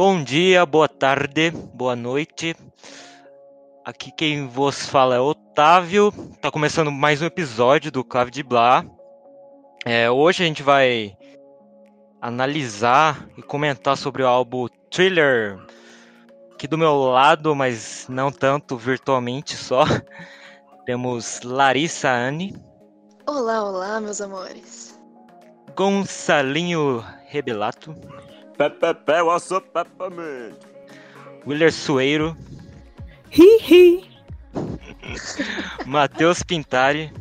Bom dia, boa tarde, boa noite. Aqui quem vos fala é Otávio. Tá começando mais um episódio do Clave de Blá. É, hoje a gente vai analisar e comentar sobre o álbum Thriller. Aqui do meu lado, mas não tanto virtualmente só, temos Larissa Anne. Olá, olá, meus amores. Gonçalinho Rebelato. Pepepe, what's up, peppermint? Willer Sueiro. Hi, hi. Matheus Pintari.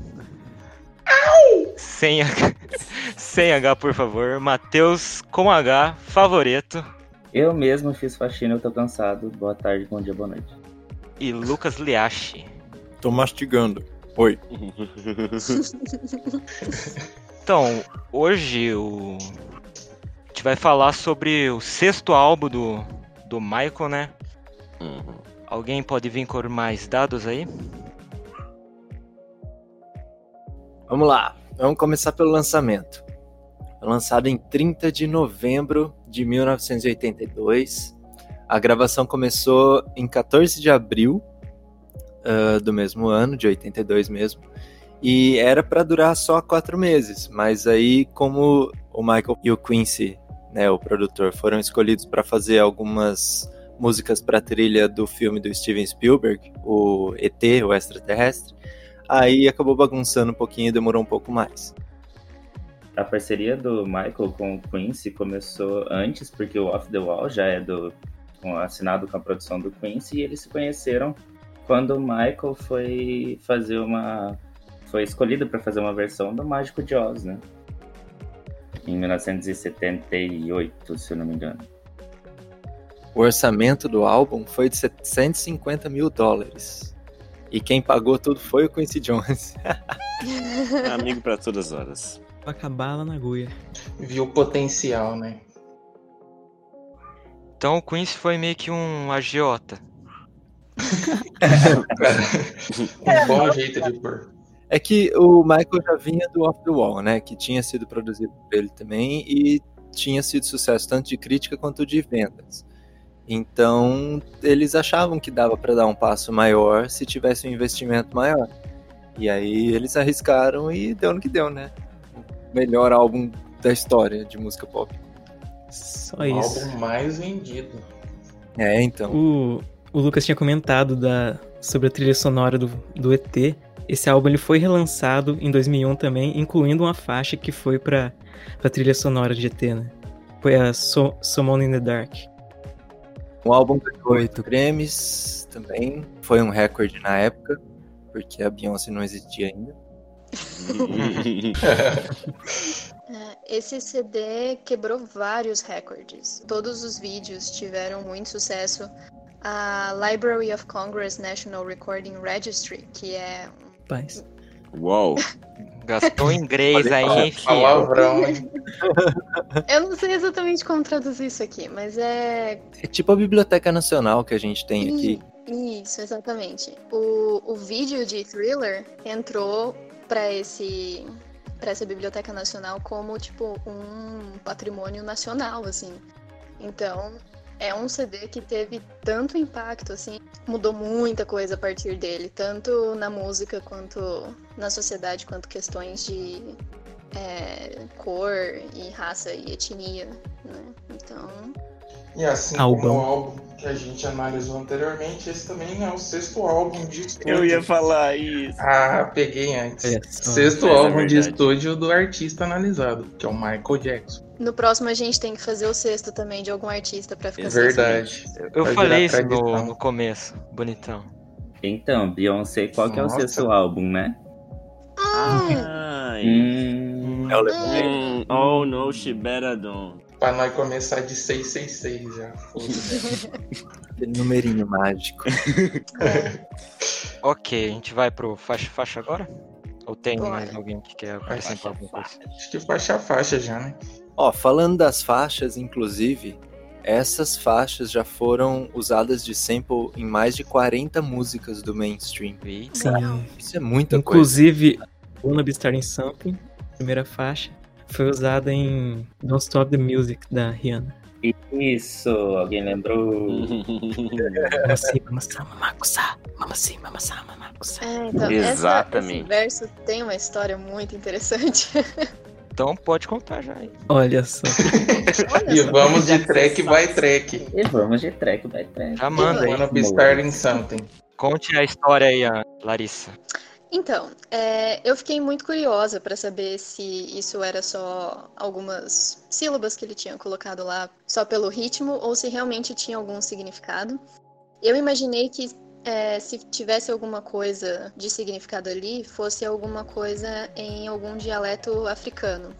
Sem H, sem H, por favor. Matheus com H, favorito. Eu mesmo fiz faxina, eu tô cansado. Boa tarde, bom dia, boa noite. E Lucas Liache. Tô mastigando. Oi. Então, hoje o... a gente vai falar sobre o sexto álbum do, do Michael, né? Uhum. Alguém pode vir com mais dados aí? Vamos lá. Vamos começar pelo lançamento. Lançado em 30 de novembro de 1982. A gravação começou em 14 de abril uh, do mesmo ano, de 82 mesmo. E era para durar só quatro meses. Mas aí, como o Michael e o Quincy, né, o produtor, foram escolhidos para fazer algumas músicas para trilha do filme do Steven Spielberg, o ET, o extraterrestre, aí acabou bagunçando um pouquinho e demorou um pouco mais. A parceria do Michael com o Quincy começou antes, porque o Off the Wall já é do assinado com a produção do Quincy, e eles se conheceram quando o Michael foi fazer uma. foi escolhido para fazer uma versão do Mágico de Oz, né? Em 1978, se eu não me engano. O orçamento do álbum foi de 750 mil dólares. E quem pagou tudo foi o Quincy Jones. Amigo pra todas as horas. Pra acabar lá na agulha. viu o potencial, né? Então o Quincy foi meio que um agiota. um bom jeito de pôr. É que o Michael já vinha do Off the Wall, né? Que tinha sido produzido por ele também e tinha sido sucesso tanto de crítica quanto de vendas. Então eles achavam que dava para dar um passo maior se tivesse um investimento maior. E aí eles arriscaram e deu no que deu, né? O melhor álbum da história de música pop. Só o isso. álbum mais vendido. É, então. O, o Lucas tinha comentado da, sobre a trilha sonora do, do ET. Esse álbum ele foi relançado em 2001 também, incluindo uma faixa que foi pra, pra trilha sonora de ET, né? Foi a so, Someone in the Dark. O álbum ganhou oito Grammys também. Foi um recorde na época, porque a Beyoncé não existia ainda. É, Esse CD quebrou vários recordes. Todos os vídeos tiveram muito sucesso. A Library of Congress National Recording Registry, que é Paz. Uou. Gastou inglês aí, hein, filho? Palavrão, hein? Eu não sei exatamente como traduzir isso aqui, mas é. É tipo a Biblioteca Nacional que a gente tem aqui. Isso, exatamente. O, o vídeo de Thriller entrou para esse para essa Biblioteca Nacional como tipo um patrimônio nacional, assim. Então, é um CD que teve tanto impacto, assim, mudou muita coisa a partir dele, tanto na música quanto na sociedade, quanto questões de é, cor e raça e etnia, né? Então, E assim Album. como o álbum que a gente analisou anteriormente, esse também é o sexto álbum de estúdio. Eu ia falar isso. Ah, peguei antes. Só. Sexto é álbum de estúdio do artista analisado, que é o Michael Jackson. no próximo a gente tem que fazer o sexto também de algum artista pra ficar Verdade. Eu Vai falei isso no, no começo, bonitão. Então, Beyoncé, qual que é o sexto álbum, né? Ai. Hum, É o Lemonade. Hum, oh no, she better don't. Pra nós começar de 666 já. Numerinho mágico. Ok, a gente vai pro faixa faixa agora? Ou tem Bora. mais alguém que quer acrescentar alguma coisa? Acho que faixa faixa já, né? Ó, falando das faixas, inclusive, essas faixas já foram usadas de sample em mais de 40 músicas do mainstream. Sim. Isso é muita coisa. Inclusive, Wanna Be Starting Something, primeira faixa, foi usada em Don't Stop the Music da Rihanna. Isso, alguém lembrou? É, então, essa- Exatamente. esse verso tem uma história muito interessante. Então pode contar já. hein? Olha só. Olha E só. vamos de track by track. E vamos de track by track. Já manda aí. Wanna be starting something. Conte a história aí, Larissa. Então, é, eu fiquei muito curiosa para saber se isso era só algumas sílabas que ele tinha colocado lá só pelo ritmo ou se realmente tinha algum significado. Eu imaginei que é, se tivesse alguma coisa de significado ali, fosse alguma coisa em algum dialeto africano.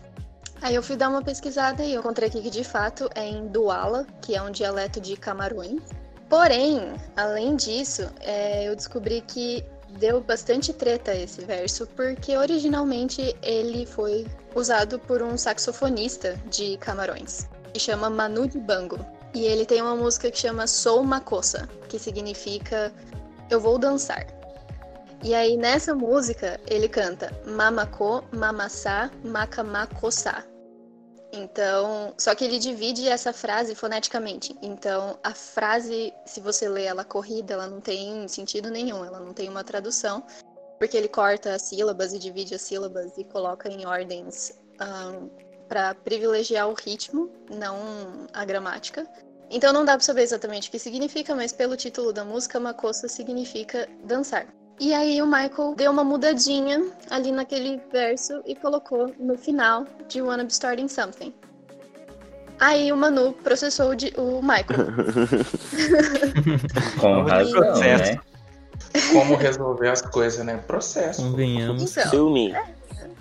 Aí eu fui dar uma pesquisada e eu encontrei aqui que de fato é em Duala, que é um dialeto de Camarões. Porém, além disso, é, eu descobri que deu bastante treta esse verso, porque originalmente ele foi usado por um saxofonista de Camarões, que chama Manu Dibango. E ele tem uma música que chama Sou Makossa, que significa Eu Vou Dançar. E aí nessa música ele canta Mamako, Mamassá, Makamakossá. Então, só que ele divide essa frase foneticamente. Então, a frase, se você lê ela corrida, ela não tem sentido nenhum, ela não tem uma tradução, porque ele corta as sílabas e divide as sílabas e coloca em ordens para privilegiar o ritmo, não a gramática. Então não dá pra saber exatamente o que significa, mas pelo título da música, Makossa significa dançar. E aí o Michael deu uma mudadinha ali naquele verso e colocou no final de Wanna Be Starting Something. Aí o Manu processou o, Michael. Com razão, Processo. né? Como resolver as coisas, né? Processo. Convenhamos. Então, Sue me.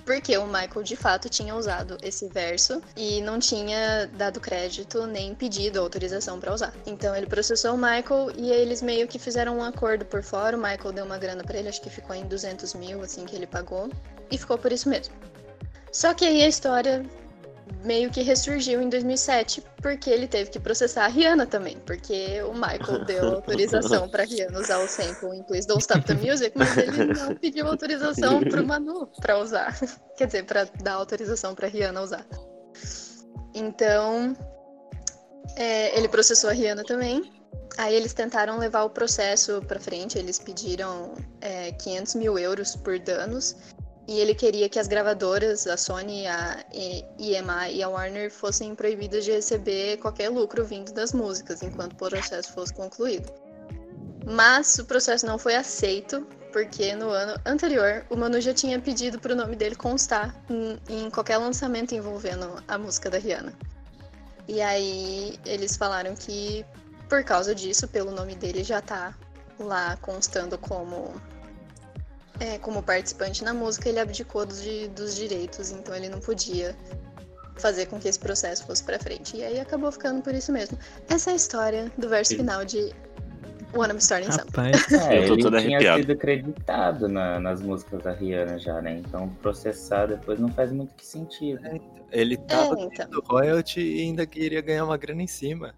Porque o Michael de fato tinha usado esse verso e não tinha dado crédito nem pedido autorização pra usar. Então ele processou o Michael e eles meio que fizeram um acordo por fora. O Michael deu uma grana pra ele, acho que ficou em 200 mil, assim, que ele pagou. E ficou por isso mesmo. Só que aí a história meio que ressurgiu em 2007, porque ele teve que processar a Rihanna também, porque o Michael deu autorização pra Rihanna usar o sample em Please Don't Stop the Music, mas ele não pediu autorização pro Manu pra usar. Quer dizer, pra dar autorização pra Rihanna usar. Então, é, ele processou a Rihanna também. Aí eles tentaram levar o processo pra frente, eles pediram é, 500 mil euros por danos. E ele queria que as gravadoras, a Sony, a EMI e a Warner fossem proibidas de receber qualquer lucro vindo das músicas enquanto o processo fosse concluído. Mas o processo não foi aceito, porque no ano anterior o Manu já tinha pedido para o nome dele constar em, em qualquer lançamento envolvendo a música da Rihanna. E aí eles falaram que por causa disso, pelo nome dele já tá lá constando como é, como participante na música, ele abdicou dos, dos direitos, então ele não podia fazer com que esse processo fosse pra frente. E aí acabou ficando por isso mesmo. Essa é a história do verso Sim. final de Wanna Be Starting Something. Rapaz, É, Eu tô ele todo tinha arrepiado. sido acreditado na- nas músicas da Rihanna já, né? Então processar depois não faz muito que sentido. Ele tava É, então. tendo royalty e ainda queria ganhar uma grana em cima.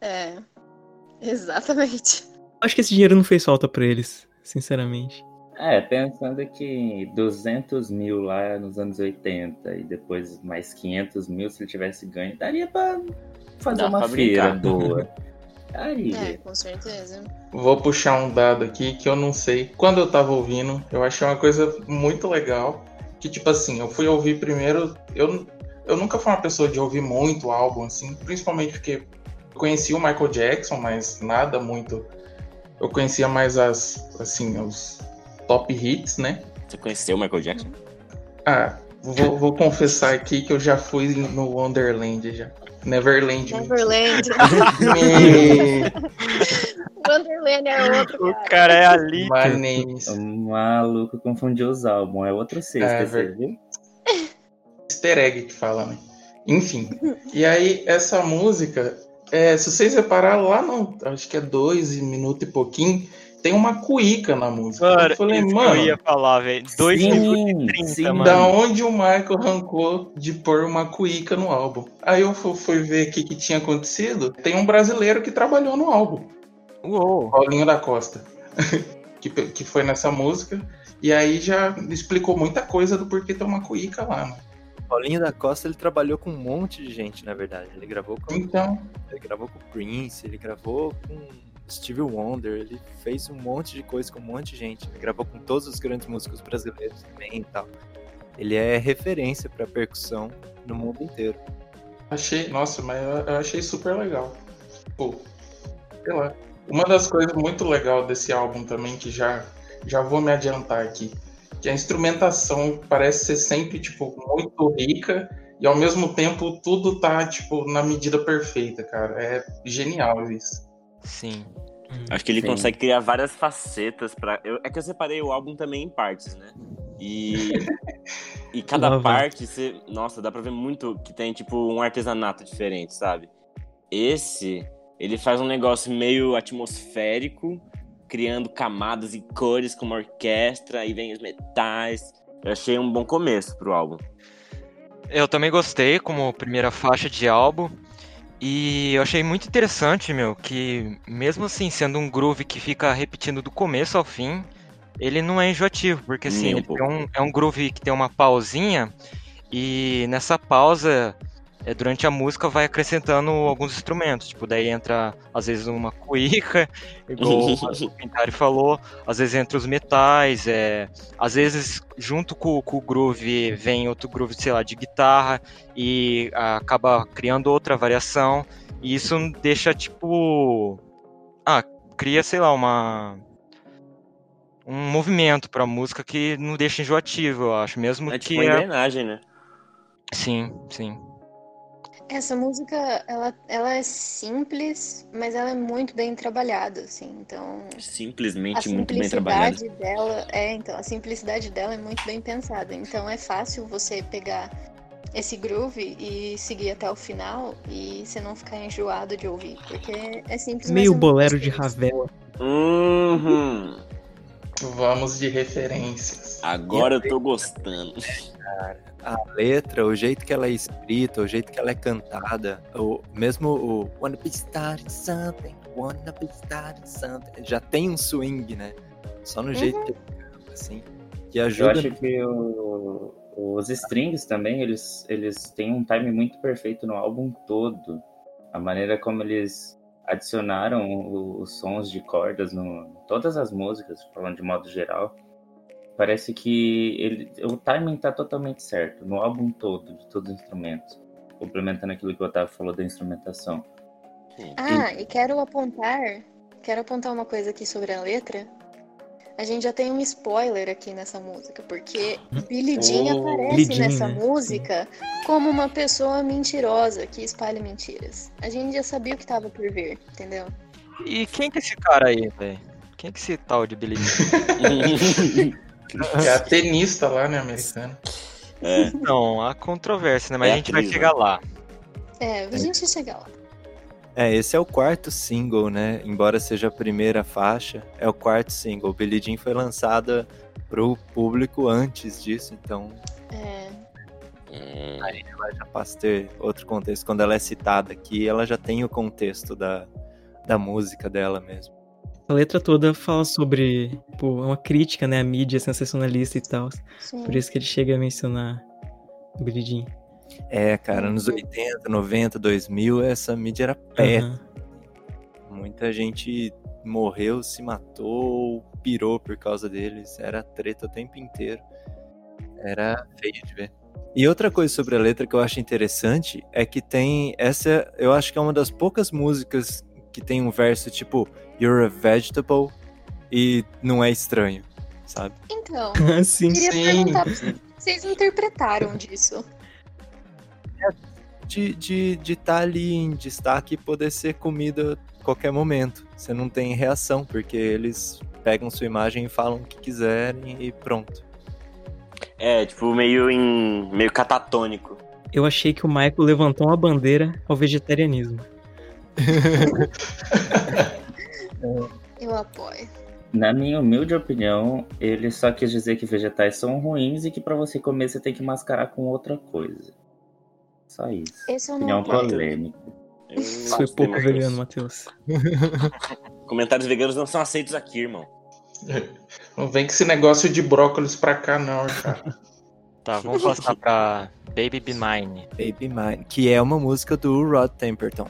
É, exatamente. acho que esse dinheiro não fez falta pra eles, sinceramente. É, pensando que 200 mil lá nos anos 80 e depois mais 500 mil se ele tivesse ganho, daria pra fazer Dá uma pra feira brincar. boa. Daria. É, com certeza. Vou puxar um dado aqui que eu não sei. Quando eu tava ouvindo, eu achei uma coisa muito legal. Que, tipo assim, eu fui ouvir primeiro. Eu, eu nunca fui uma pessoa de ouvir muito álbum, assim. Principalmente porque eu conhecia o Michael Jackson, mas nada muito. Eu conhecia mais as, assim, os top hits, né? Você conheceu o Michael Jackson? Ah, vou, vou confessar aqui que eu já fui no Wonderland já. Neverland. Neverland. Wonderland é outro, O cara. cara é ali. My name is O maluco confundiu os álbuns. É outro sexto, É, você ver- viu? easter egg que fala, né? Enfim. E aí, essa música, é, se vocês repararem lá, não, acho que é dois minutos e pouquinho, tem uma cuíca na música. Mano, eu falei, isso que mano, eu ia falar, velho. 2 Sim, minutos e 30, sim. mano. da onde o Michael arrancou de pôr uma cuíca no álbum? Aí eu fu- fui ver o que, que tinha acontecido. Tem um brasileiro que trabalhou no álbum. Uou. Paulinho da Costa, que, que foi nessa música. E aí já explicou muita coisa do porquê tem uma cuíca lá, né? Paulinho da Costa ele trabalhou com um monte de gente, na verdade. Ele gravou com, Então, ele gravou com o Prince, ele gravou com Stevie Wonder, ele fez um monte de coisa com um monte de gente. Ele gravou com todos os grandes músicos brasileiros também e tal. Ele é referência pra percussão no mundo inteiro. achei. Nossa, mas eu, achei super legal. Pô, sei lá. Uma das coisas muito legais desse álbum também, que já, já vou me adiantar aqui, que a instrumentação parece ser sempre, tipo, muito rica e ao mesmo tempo tudo tá, tipo, na medida perfeita, cara. É genial isso. Sim. Acho que ele Sim. consegue criar várias facetas para. É que eu separei o álbum também em partes, né? E. e cada parte, você. Nossa, dá pra ver muito que tem, tipo, um artesanato diferente, sabe? Esse, ele faz um negócio meio atmosférico, criando camadas e cores como orquestra, aí vem os metais. Eu achei um bom começo pro álbum. Eu também gostei como primeira faixa de álbum. E eu achei muito interessante, meu, que mesmo assim, sendo um groove que fica repetindo do começo ao fim, ele não é enjoativo, porque assim, um é, um, é um groove que tem uma pausinha, e nessa pausa, é, durante a música, vai acrescentando alguns instrumentos. Tipo, daí entra, às vezes, uma cuíca, igual o Pintari falou, às vezes entra os metais, é, às vezes junto com, com o groove vem outro groove, sei lá, de guitarra e ah, acaba criando outra variação e isso deixa tipo ah, cria, sei lá, uma um movimento pra música que não deixa enjoativo, eu acho, mesmo É que tipo uma é... engrenagem, né? sim, sim. Essa música, ela, ela é simples, mas ela é muito bem trabalhada, assim. Então, Simplesmente muito bem simplicidade dela é, então, a simplicidade dela é muito bem pensada. Então é fácil você pegar esse groove e seguir até o final e você não ficar enjoado de ouvir, porque é simples. mas Meio é bolero de. Ravel. Uhum. Vamos de referências. Agora eu tô gostando. A letra, o jeito que ela é escrita, o jeito que ela é cantada, o, mesmo o Wanna be starting something, wanna be starting something, já tem um swing, né? Só no jeito que ele canta, assim, que Eu ajuda. acho que o- os strings também, eles, eles têm um time muito perfeito no álbum todo. A maneira como eles adicionaram os sons de cordas no em todas as músicas, falando de modo geral. Parece que ele, o timing tá totalmente certo no álbum todo, de todos os instrumentos. Complementando aquilo que o Otávio falou da instrumentação. Ah, e quero apontar, quero apontar uma coisa aqui sobre a letra. A gente já tem um spoiler aqui nessa música, porque Billy Jean Oh, aparece Billie Jean, nessa né? música como uma pessoa mentirosa que espalha mentiras. A gente já sabia o que tava por vir, entendeu? E quem que é esse cara aí, velho? Quem que é esse tal de Billy Jean? É a tenista lá, né, americana. é. Não, há controvérsia, né? Mas É a gente vai atriz, chegar lá. É, a gente chega lá. É, esse é o quarto single, né? Embora seja a primeira faixa, é o quarto single. Billie Jean foi lançada pro público antes disso, então É, Hum, ela já passa a ter outro contexto. Quando ela é citada aqui, ela já tem o contexto da, da música dela mesmo. A letra toda fala sobre, tipo, uma crítica, né, à mídia sensacionalista e tal. sim. Por isso que ele chega a mencionar o Jean. É, cara, nos 80, 90, 2000, essa mídia era pé. Aham. Muita gente morreu, se matou, pirou por causa deles. Era treta o tempo inteiro. Era feio de ver. E outra coisa sobre a letra que eu acho interessante é que tem. Essa eu acho que é uma das poucas músicas que tem um verso tipo You're a vegetable e não é estranho, sabe? Então, Sim. queria Sim. perguntar pra vocês, vocês interpretaram disso? De estar de, de tá ali em destaque e poder ser comida a qualquer momento. Você não tem reação, porque eles pegam sua imagem e falam o que quiserem e pronto. É, tipo, meio em. meio catatônico. Eu achei que o Michael levantou uma bandeira ao vegetarianismo. Eu apoio. Na minha humilde opinião, ele só quis dizer que vegetais são ruins e que pra você comer você tem que mascarar com outra coisa. Só isso. Esse eu não Opinião apoio. polêmica. Eu Isso foi pouco demais. vegano, Matheus. Comentários veganos não são aceitos aqui, irmão. Não vem com esse negócio de brócolis pra cá, não, cara. Tá, vamos passar pra Baby Be Mine. Baby Mine, que é uma música do Rod Temperton.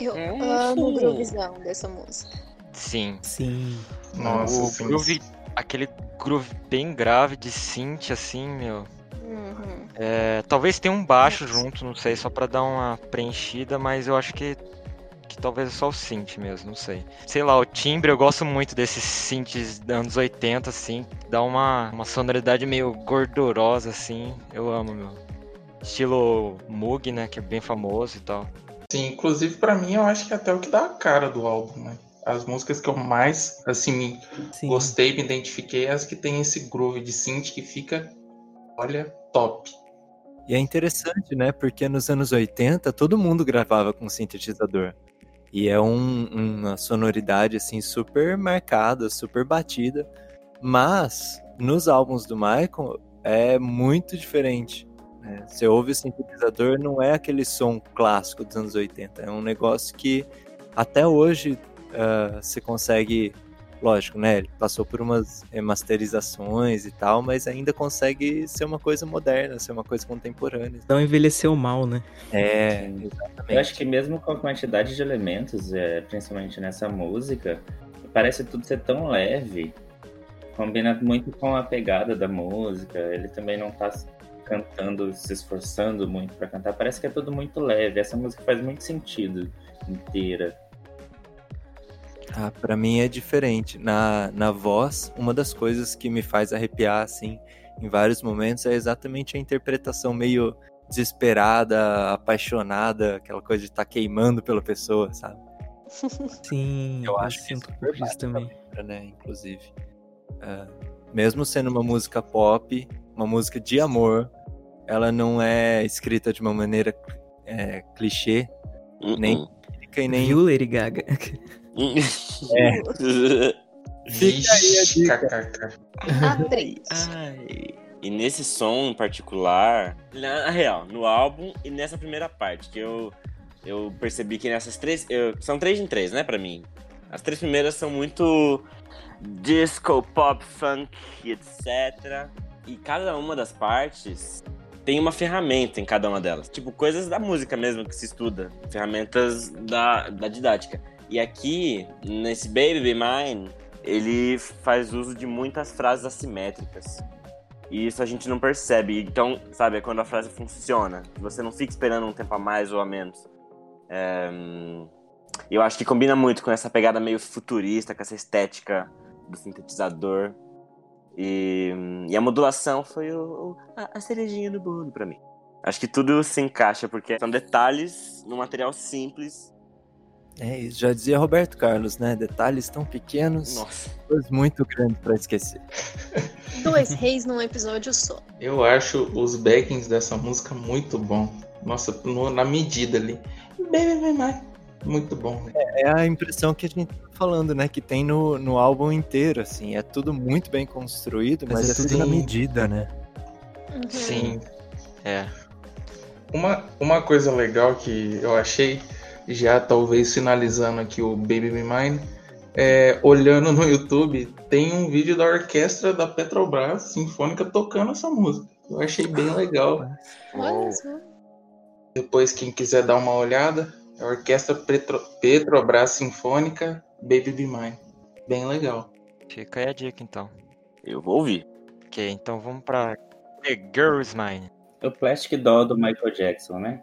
Eu Hum. amo o groovezão dessa música. Sim. Sim. Nossa, o sim. groove, aquele groove bem grave de synth, assim, meu. Uhum. É, talvez tenha um baixo junto, não sei, só pra dar uma preenchida, mas eu acho que, que talvez é só o synth mesmo, não sei. Sei lá, o timbre, eu gosto muito desses synths dos anos 80, assim, dá uma, uma sonoridade meio gordurosa, assim, eu amo, meu. Estilo Moog, né, que é bem famoso e tal. Sim, inclusive pra mim eu acho que é até o que dá a cara do álbum, né? As músicas que eu mais, assim, Sim. gostei, me identifiquei, é as que tem esse groove de synth que fica, olha, top. E é interessante, né? Porque nos anos 80 todo mundo gravava com sintetizador. E é um- uma sonoridade assim super marcada, super batida. Mas nos álbuns do Michael é muito diferente. Você ouve o sintetizador, não é aquele som clássico dos anos 80. É um negócio que até hoje ah, você consegue. Lógico, né? Ele passou por umas remasterizações e tal, mas ainda consegue ser uma coisa moderna, ser uma coisa contemporânea. Não envelheceu mal, né? É, exatamente. Eu acho que mesmo com a quantidade de elementos, é, principalmente nessa música, parece tudo ser tão leve. Combina muito com a pegada da música. Ele também não tá cantando, se esforçando muito pra cantar. Parece que é tudo muito leve. Essa música faz muito sentido inteira. Ah, para mim é diferente. Na, na voz, uma das coisas que me faz arrepiar, assim, em vários momentos, é exatamente a interpretação meio desesperada, apaixonada, aquela coisa de estar queimando pela pessoa, sabe? Sim. Eu acho que sinto isso bate com a também. letra, né, inclusive. Ah, mesmo sendo uma música pop, uma música de amor, ela não é escrita de uma maneira é, clichê, Nem- Uh-uh. e nem Viu, Lady Gaga? É. Vixe, aí a dica. Ai. E nesse som em particular, na real, no álbum e nessa primeira parte, que eu, eu percebi que nessas três. eu- são três em três, né, pra mim. As três primeiras são muito disco, pop, funk, etc. E cada uma das partes tem uma ferramenta em cada uma delas. Tipo, coisas da música mesmo que se estuda. Ferramentas da, da didática. E aqui, nesse Baby Be Mine, ele faz uso de muitas frases assimétricas. E isso a gente não percebe. Então, sabe, é quando a frase funciona. Você não fica esperando um tempo a mais ou a menos. É, Eu acho que combina muito com essa pegada meio futurista, com essa estética do sintetizador. E, e a modulação foi o, o- a, a cerejinha do bolo pra mim. Acho que tudo se encaixa, porque são detalhes num material simples. É isso, já dizia Roberto Carlos, né? Detalhes tão pequenos, Nossa. coisas muito grandes pra esquecer. Dois reis num episódio só. Eu acho os backings dessa música muito bom. Nossa, no- na medida ali. Bem, bem, bem. Muito bom. né? É a impressão que a gente falando, né? Que tem no, no álbum inteiro, assim. É tudo muito bem construído, mas, Mas é é tudo tudo- na medida, né? Uhum. Sim. É. Uma, uma coisa legal que eu achei, já talvez finalizando aqui o Baby Be Mine, é, olhando no YouTube, tem um vídeo da orquestra da Petrobras Sinfônica tocando essa música. Eu achei bem legal. Olha só. Depois, quem quiser dar uma olhada, é a Orquestra Petro- Petrobras Sinfônica Baby Be Mine. Bem legal. Fica aí a dica então. Eu vou ouvir. Ok, então vamos pra The Girl's Mine. O Plastic Doll do Michael Jackson, né?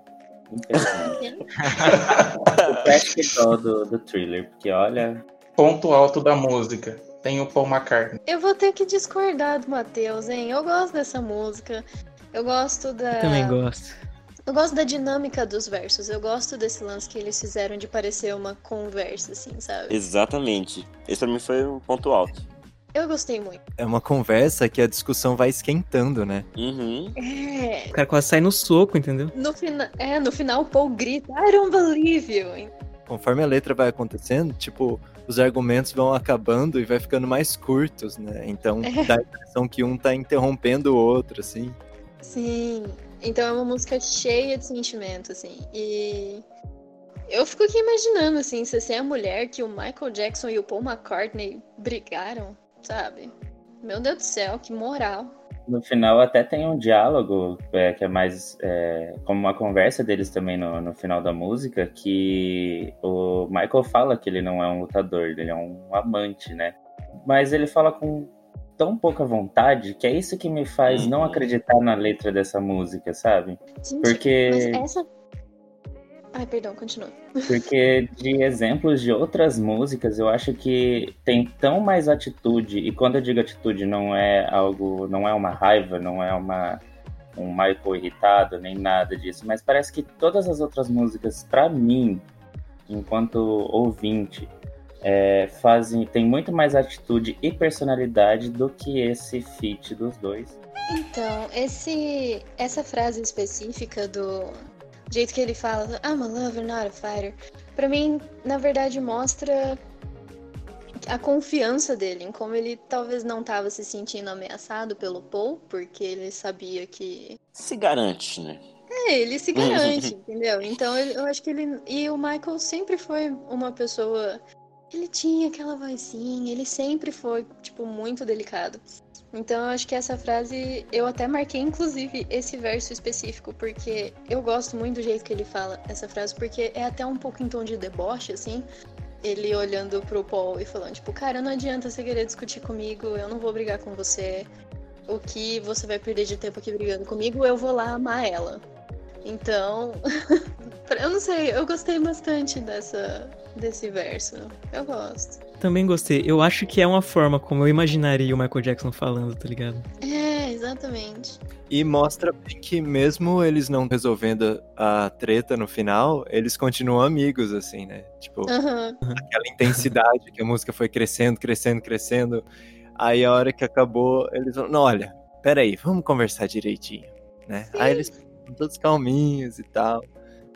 O Plastic Doll do, do Thriller, porque olha, Ponto alto da música. Tem o Paul McCartney. Eu vou ter que discordar do Matheus, hein? Eu gosto dessa música. Eu gosto da. Eu também gosto. Eu gosto da dinâmica dos versos. Eu gosto desse lance que eles fizeram de parecer uma conversa, assim, sabe? Exatamente. Esse pra mim foi o ponto alto. Eu gostei muito. É uma conversa que a discussão vai esquentando, né? Uhum. É. O cara quase sai no soco, entendeu? No, fina... é, no final o Paul grita, I don't believe you. Conforme a letra vai acontecendo, tipo, os argumentos vão acabando e vai ficando mais curtos, né? Então dá a impressão que um tá interrompendo o outro, assim. Sim. Então é uma música cheia de sentimento, assim. E eu fico aqui imaginando, assim, se você é a mulher que o Michael Jackson e o Paul McCartney brigaram, sabe? Meu Deus do céu, que moral. no final até tem um diálogo é, que é mais é, como uma conversa deles também no, no final da música, que o Michael fala que ele não é um lutador, ele é um amante, né? Mas ele fala com tão pouca vontade que é isso que me faz não Uhum. acreditar na letra dessa música, sabe? Gente, Porque- Mas essa. Ai, perdão, continua. Porque de exemplos de outras músicas, eu acho que tem tão mais atitude, e quando eu digo atitude, não é algo, não é uma raiva, não é uma um Michael irritado, nem nada disso, mas parece que todas as outras músicas, pra mim, enquanto ouvinte, é, fazem, tem muito mais atitude e personalidade do que esse feat dos dois. Então, esse, essa frase específica do jeito que ele fala, I'm a lover, not a fighter, pra mim, na verdade, mostra a confiança dele, em como ele talvez não estava se sentindo ameaçado pelo Paul, porque ele sabia que. Se garante, né? É, ele se garante, entendeu? Então eu acho que ele. E o Michael sempre foi uma pessoa. Ele tinha aquela vozinha, ele sempre foi, tipo, muito delicado. Então eu acho que essa frase. Eu até marquei, inclusive, esse verso específico, porque eu gosto muito do jeito que ele fala essa frase, porque é até um pouco em tom de deboche, assim. Ele olhando pro Paul e falando, tipo, cara, não adianta você querer discutir comigo, eu não vou brigar com você. O que você vai perder de tempo aqui brigando comigo, eu vou lá amar ela. Então, eu não sei, eu gostei bastante dessa, desse verso. Eu gosto. Também gostei. Eu acho que é uma forma como eu imaginaria o Michael Jackson falando, tá ligado? É, exatamente. E mostra bem que mesmo eles não resolvendo a treta no final, eles continuam amigos, assim, né? Tipo, aquela intensidade que a música foi crescendo, crescendo, crescendo. Aí a hora que acabou, eles falam, não, olha, peraí, vamos conversar direitinho, né? Aí eles ficam todos calminhos e tal.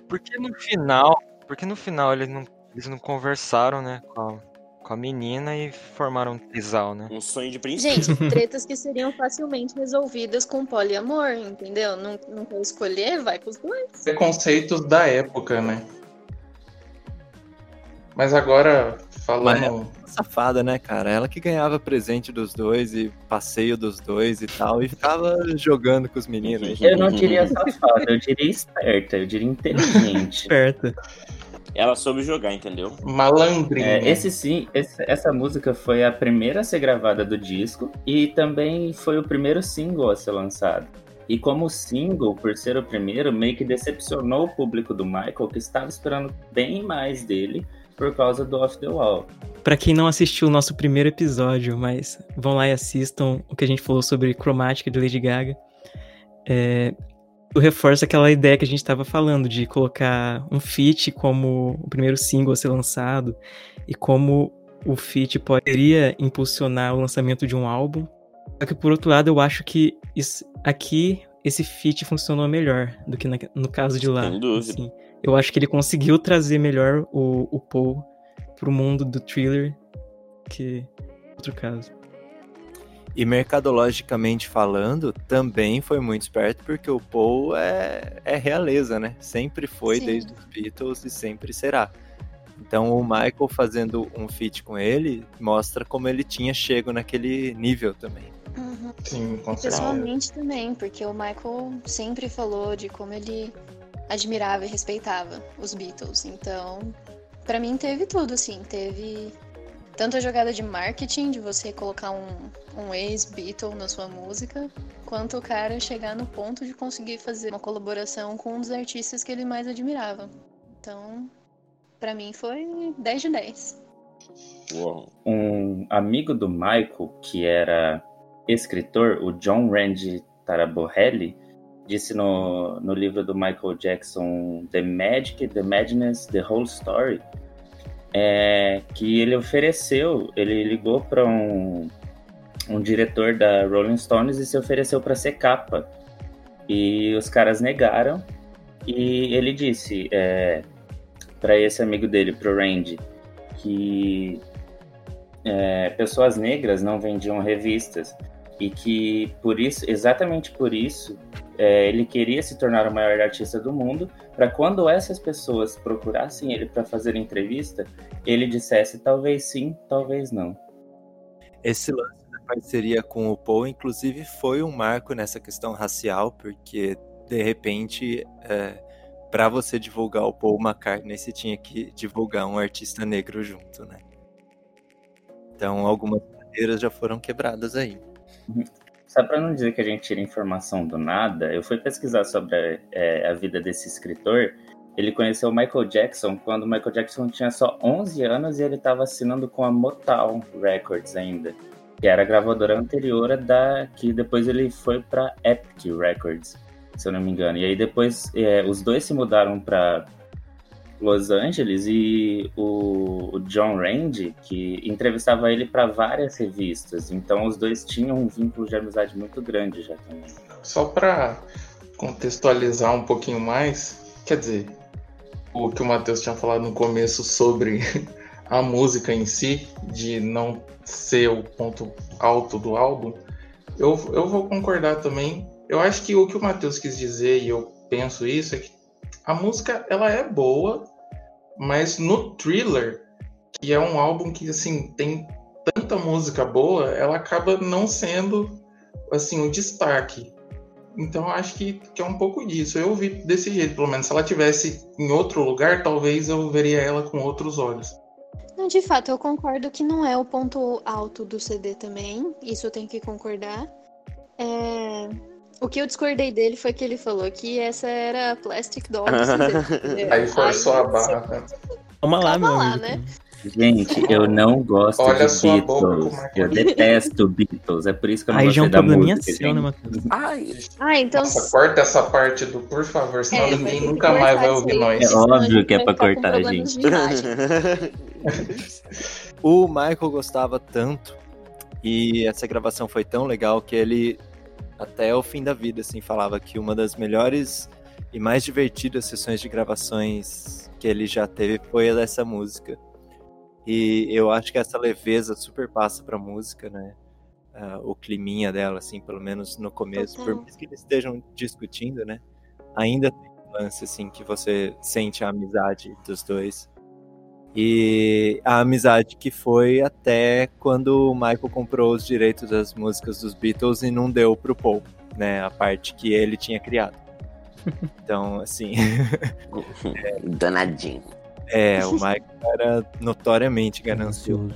Porque no final, porque no final eles não, eles não conversaram, né, com a, com a menina e formaram um trisal, né? Um sonho de príncipe. Gente, tretas que seriam facilmente resolvidas com poliamor, entendeu? Não, não quer escolher, vai com os dois. Preconceitos da época, né? Mas agora, falando. Safada, né, cara? Ela que ganhava presente dos dois e passeio dos dois e tal, e ficava jogando com os meninos. Eu não diria safada, eu diria esperta, eu diria inteligente. Esperta. Ela soube jogar, entendeu? Malandrinha. É, esse sim, esse- essa música foi a primeira a ser gravada do disco e também foi o primeiro single a ser lançado. E como single, por ser o primeiro, meio que decepcionou o público do Michael, que estava esperando bem mais dele por causa do Off the Wall. Pra quem não assistiu o nosso primeiro episódio, mas vão lá e assistam o que a gente falou sobre cromática de Lady Gaga. É, eu reforço aquela ideia que a gente estava falando de colocar um feat como o primeiro single a ser lançado e como o feat poderia impulsionar o lançamento de um álbum. Só que por outro lado, eu acho que isso- aqui esse feat funcionou melhor do que na- no caso de lá. Sem dúvida. assim. eu acho que ele conseguiu trazer melhor o, o Paul pro mundo do thriller que outro caso. E mercadologicamente falando, também foi muito esperto, porque o Paul é, é realeza, né? Sempre foi Sim. desde os Beatles e sempre será. Então o Michael fazendo um feat com ele mostra como ele tinha chego naquele nível também. Uhum. Sim, com certeza. Pessoalmente também, porque o Michael sempre falou de como ele admirava e respeitava os Beatles. Então, pra mim teve tudo, assim. Teve tanto a jogada de marketing, de você colocar um, um ex-Beatle na sua música, quanto o cara chegar no ponto de conseguir fazer uma colaboração com um dos artistas que ele mais admirava. Então, pra mim foi 10 de 10. Uou. Um amigo do Michael, que era escritor, o John Randy Taraborelli, disse no, no livro do Michael Jackson The Magic, The Madness, The Whole Story, é, que ele ofereceu, ele ligou para um, um diretor da Rolling Stones e se ofereceu para ser capa. E os caras negaram. E ele disse é, para esse amigo dele, pro Randy, que é, pessoas negras não vendiam revistas e que por isso, exatamente por isso, é, ele queria se tornar o maior artista do mundo, para quando essas pessoas procurassem ele para fazer entrevista, ele dissesse talvez sim, talvez não. Esse lance da parceria com o Paul, inclusive, foi um marco nessa questão racial, porque de repente, é, para você divulgar o Paul McCartney, você tinha que divulgar um artista negro junto, né? Então, algumas barreiras já foram quebradas aí. Só para não dizer que a gente tira informação do nada, eu fui pesquisar sobre é, a vida desse escritor. Ele conheceu o Michael Jackson quando o Michael Jackson tinha só 11 anos e ele estava assinando com a Motown Records ainda, que era a gravadora anterior da que depois ele foi para Epic Records, se eu não me engano. E aí depois é, os dois se mudaram para Los Angeles e o, o John Rand, que entrevistava ele para várias revistas. Então os dois tinham um vínculo de amizade muito grande já também. Só para contextualizar um pouquinho mais, quer dizer, o que o Matheus tinha falado no começo sobre a música em si, de não ser o ponto alto do álbum, eu, eu vou concordar também. Eu acho que o que o Matheus quis dizer, e eu penso isso, é que a música ela é boa, mas no Thriller, que é um álbum que assim tem tanta música boa, ela acaba não sendo assim um destaque. Então acho que, que é um pouco disso. Eu vi desse jeito, pelo menos. Se ela tivesse em outro lugar, talvez eu veria ela com outros olhos. Não, de fato, eu concordo que não é o ponto alto do CD também. Isso eu tenho que concordar. É... O que eu discordei dele foi que ele falou que essa era Plastic Doll do CD. Aí forçou a barra. Calma lá, Calma meu lá, amigo. né? Gente, eu não gosto Olha de boca Beatles. é Eu detesto Beatles. É por isso que eu não Aí já é um da probleminha música, seu, né? Ai, Ah, então. Nossa, corta essa parte do por favor, senão É, ninguém nunca mais vai ouvir nós. É óbvio que é pra cortar, gente. O Michael gostava tanto e essa gravação foi tão legal que ele até o fim da vida assim falava que uma das melhores e mais divertidas sessões de gravações que ele já teve foi a dessa música. E eu acho que essa leveza super passa pra música, né? Ah, o climinha dela, assim, pelo menos no começo, Total. por mais que eles estejam discutindo, né? Ainda tem um lance, assim, que você sente a amizade dos dois. E a amizade que foi até quando o Michael comprou os direitos das músicas dos Beatles e não deu pro Paul, né? A parte que ele tinha criado. Então, assim, Danadinho. é, o Michael era notoriamente ganancioso.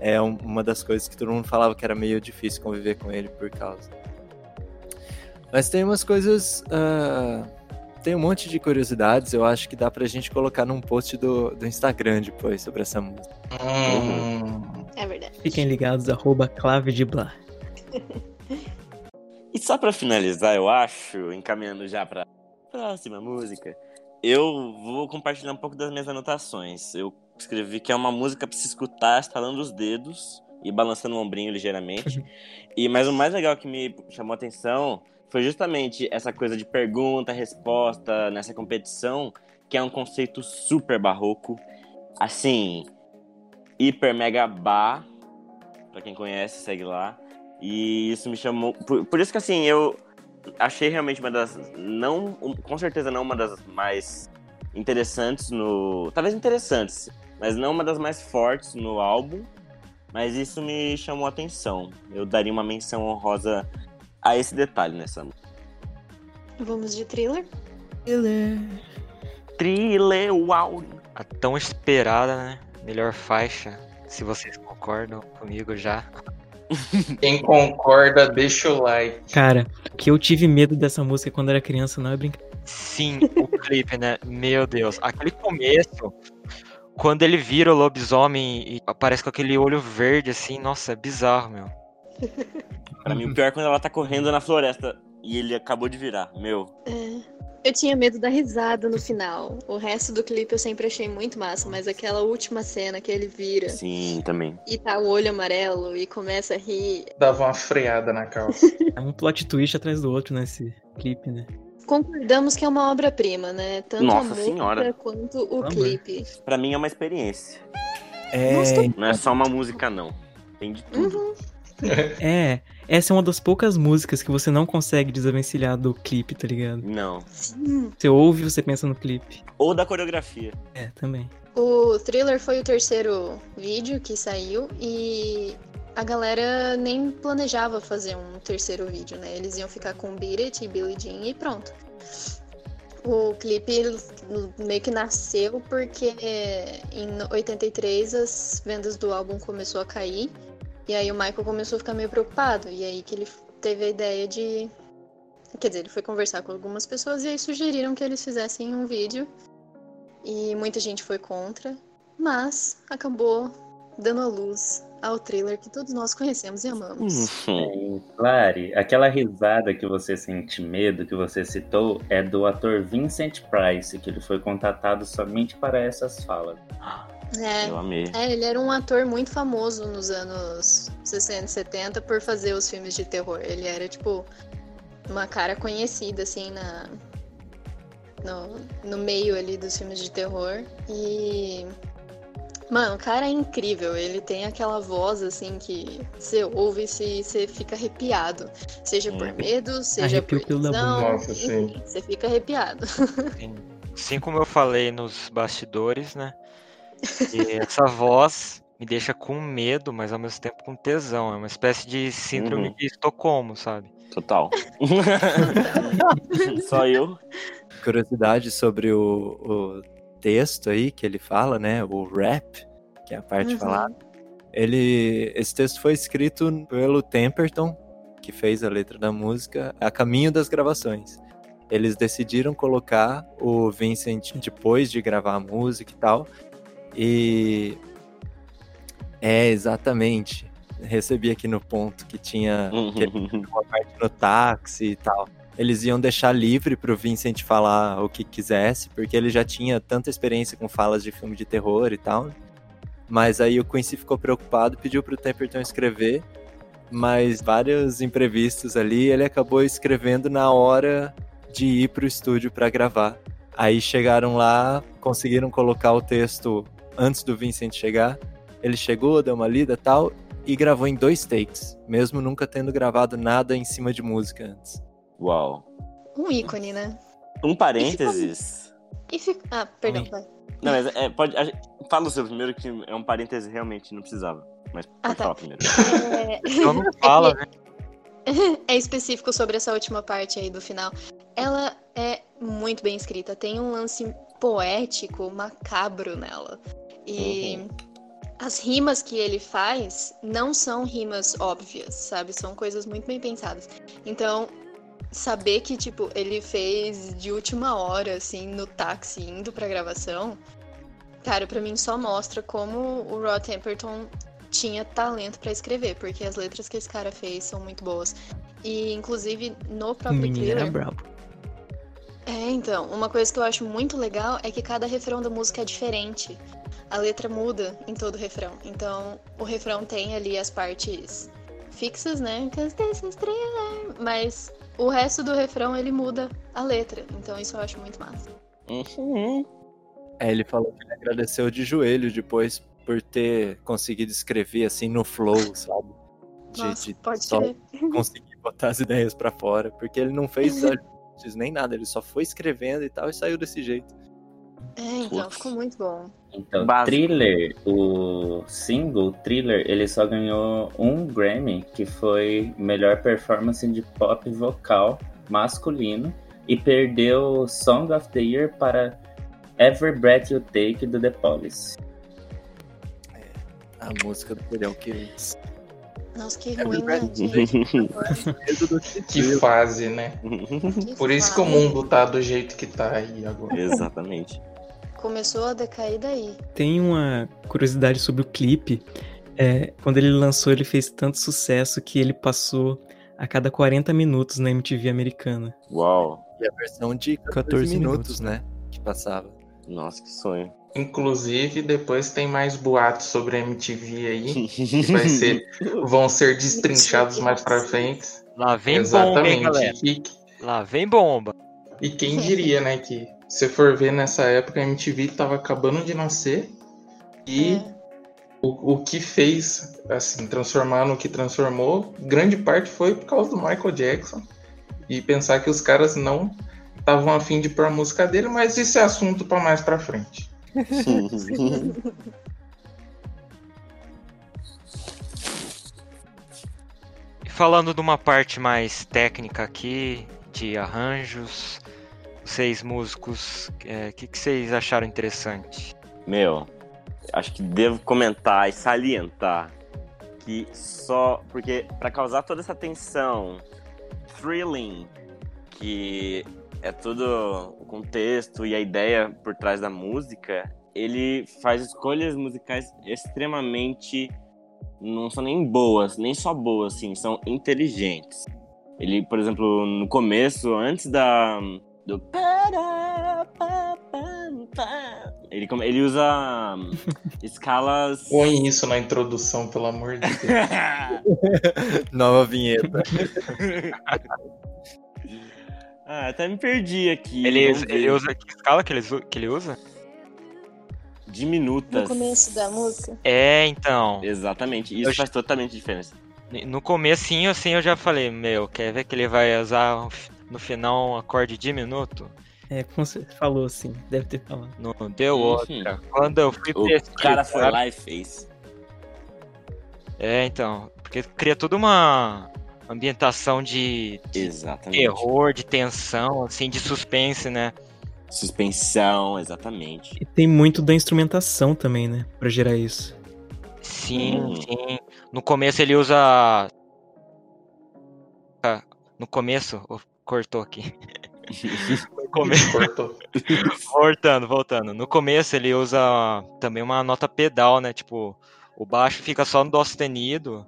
É um- uma das coisas que todo mundo falava que era meio difícil conviver com ele por causa. Mas tem umas coisas. ah, tem um monte de curiosidades, eu acho que dá pra gente colocar num post do, do Instagram depois sobre essa música. Hum, É verdade. Fiquem ligados, arroba clave de Blá. E só pra finalizar, eu acho, encaminhando já pra próxima música, eu vou compartilhar um pouco das minhas anotações. Eu escrevi que é uma música pra se escutar estalando os dedos e balançando o ombrinho ligeiramente. e mas o mais legal que me chamou a atenção foi justamente essa coisa de pergunta, resposta nessa competição, que é um conceito super barroco, assim, hiper mega bar, pra quem conhece, segue lá. E isso me chamou. Por, por isso que assim, eu achei realmente uma das. Não. com certeza não uma das mais interessantes no. Talvez interessantes, mas não uma das mais fortes no álbum. Mas isso me chamou a atenção. Eu daria uma menção honrosa a esse detalhe nessa música. Vamos de thriller? Thriller, uau! A tão esperada, né? Melhor faixa. Se vocês concordam comigo já. quem concorda, deixa o like. Cara, que eu tive medo dessa música quando era criança, não é brincadeira. Sim, o clipe, né? Meu Deus. Aquele começo, quando ele vira o lobisomem e aparece com aquele olho verde, assim, nossa, é bizarro, meu. Pra mim, o pior é quando ela tá correndo na floresta e ele acabou de virar. Meu. É. Eu tinha medo da risada no final. O resto do clipe eu sempre achei muito massa, mas aquela última cena que ele vira Sim, também. e tá o olho amarelo e começa a rir. Dava uma freada na calça. É um plot twist atrás do outro nesse clipe, né? Concordamos que é uma obra-prima, né? Tanto a Nossa música senhora. quanto o Amor. clipe. Pra mim é uma experiência. É, Não é só uma música, não. Tem de tudo. Uhum. É, essa é uma das poucas músicas que você não consegue desavencilhar do clipe, tá ligado? Não. Sim. Você ouve e você pensa no clipe. Ou da coreografia. É, também. O Thriller foi o terceiro vídeo que saiu e a galera nem planejava fazer um terceiro vídeo, né? Eles iam ficar com Beat It e Billie Jean e pronto. O clipe meio que nasceu porque em 83 as vendas do álbum começou a cair e aí o Michael começou a ficar meio preocupado e aí que ele teve a ideia de quer dizer, ele foi conversar com algumas pessoas e aí sugeriram que eles fizessem um vídeo e muita gente foi contra, mas acabou dando a luz ao trailer que todos nós conhecemos e amamos. Uhum. Clary, aquela risada que você sente medo, que você citou, é do ator Vincent Price, que ele foi contatado somente para essas falas. É, Eu amei. é, ele era um ator muito famoso nos anos 60 e 70 por fazer os filmes de terror. Ele era, tipo, uma cara conhecida, assim, na, no, no meio ali dos filmes de terror. E Mano, o cara é incrível. Ele tem aquela voz assim que você ouve e você fica arrepiado. Seja por Uhum. medo, seja Arrepio por bunda. Nossa, sim. você fica arrepiado. Assim, assim como eu falei nos bastidores, né? Que essa voz me deixa com medo, mas ao mesmo tempo com tesão. É uma espécie de síndrome Uhum. de Estocolmo, sabe? Total. Só eu. Curiosidade sobre o, o texto aí que ele fala, né? O rap, que é a parte Uhum. falada. Ele, esse texto foi escrito pelo Temperton, que fez a letra da música, a caminho das gravações. Eles decidiram colocar o Vincent depois de gravar a música e tal. E é exatamente. Recebi aqui no ponto que tinha que uma parte no táxi e tal. Eles iam deixar livre pro Vincent falar o que quisesse, porque ele já tinha tanta experiência com falas de filme de terror e tal. Mas aí o Quincy ficou preocupado, pediu pro Temperton escrever, mas vários imprevistos ali, ele acabou escrevendo na hora de ir pro estúdio para gravar. Aí chegaram lá, conseguiram colocar o texto antes do Vincent chegar. Ele chegou, deu uma lida e tal, e gravou em dois takes, mesmo nunca tendo gravado nada em cima de música antes. Uau. Um ícone, né? Um parênteses. E fica... Ah, perdão, Oi. vai. Não, mas é, pode. a Fala o seu primeiro, que é um parêntese realmente não precisava. Mas pode Ah, tá. falar primeiro. É... Então não fala, né? é específico sobre essa última parte aí do final. Ela é muito bem escrita, tem um lance poético, macabro nela. E Uhum. as rimas que ele faz não são rimas óbvias, sabe? São coisas muito bem pensadas. Então, saber que, tipo, ele fez de última hora, assim, no táxi, indo pra gravação, cara, pra mim só mostra como o Rod Temperton tinha talento pra escrever, porque as letras que esse cara fez são muito boas. E, inclusive, no próprio menino era thriller, brabo. É, então, uma coisa que eu acho muito legal é que cada refrão da música é diferente. A letra muda em todo o refrão. Então, o refrão tem ali as partes fixas, né? Mas o resto do refrão ele muda a letra. Então, isso eu acho muito massa. Uhum. É, ele falou que ele agradeceu de joelho depois por ter conseguido escrever assim no flow, sabe? De, Nossa, de pode só crer. conseguir botar as ideias pra fora, porque ele não fez nem nada, ele só foi escrevendo e tal e saiu desse jeito. É, então, Putz. ficou muito bom. Então, Básico. Thriller, o single Thriller, ele só ganhou um Grammy, que foi melhor performance de pop vocal masculino, e perdeu Song of the Year para Every Breath You Take do The Police. A música do Serial Killers. Nossa, que É ruim, né, Que fase, né? Por isso que o mundo tá do jeito que tá aí agora. Exatamente. Começou a decair daí. Tem uma curiosidade sobre o clipe. É, quando ele lançou, ele fez tanto sucesso que ele passou a cada 40 minutos na MTV americana. Uau. E a versão de 14, 14 minutos, minutos, né? Que passava. Nossa, que sonho. Inclusive, depois tem mais boatos sobre a MTV aí, que vai ser, vão ser destrinchados mais pra frente. Lá vem bomba, hein, Exatamente. galera? E, Lá vem bomba. e quem diria, né, que se for ver nessa época, a MTV tava acabando de nascer e É. o, o que fez, assim, transformar no que transformou, grande parte foi por causa do Michael Jackson. E pensar que os caras não estavam afim de pôr a música dele, mas isso é assunto pra mais pra frente. Falando de uma parte mais técnica aqui, de arranjos, vocês músicos, o é, que, que vocês acharam interessante? Meu, acho que devo comentar e salientar que só. Porque para causar toda essa tensão, thrilling, que é todo o contexto e a ideia por trás da música, ele faz escolhas musicais extremamente. Não são nem boas, nem só boas, assim, são inteligentes. Ele, por exemplo, no começo, antes da. Do. Ele, ele usa escalas. Põe isso na introdução, pelo amor de Deus. Nova vinheta. ah, até me perdi aqui. Ele, ele usa que escala que ele, que ele usa? Diminutas. No começo da música? É, então. Exatamente. Isso eu faz totalmente diferença. No comecinho, assim, eu já falei, meu, quer ver que ele vai usar no final um acorde diminuto? É, como você falou assim, deve ter falado. Não deu outra. Quando eu fui O cara foi lá e fez. É, então. Porque cria toda uma ambientação de, de terror, de tensão, assim, de suspense, né? Suspensão, exatamente. E tem muito da instrumentação também, né? Pra gerar isso. Sim, hum. sim. No começo ele usa. No começo. Oh, cortou aqui. no começo. Cortou. voltando, voltando. No começo ele usa também uma nota pedal, né? Tipo, o baixo fica só no dó sustenido.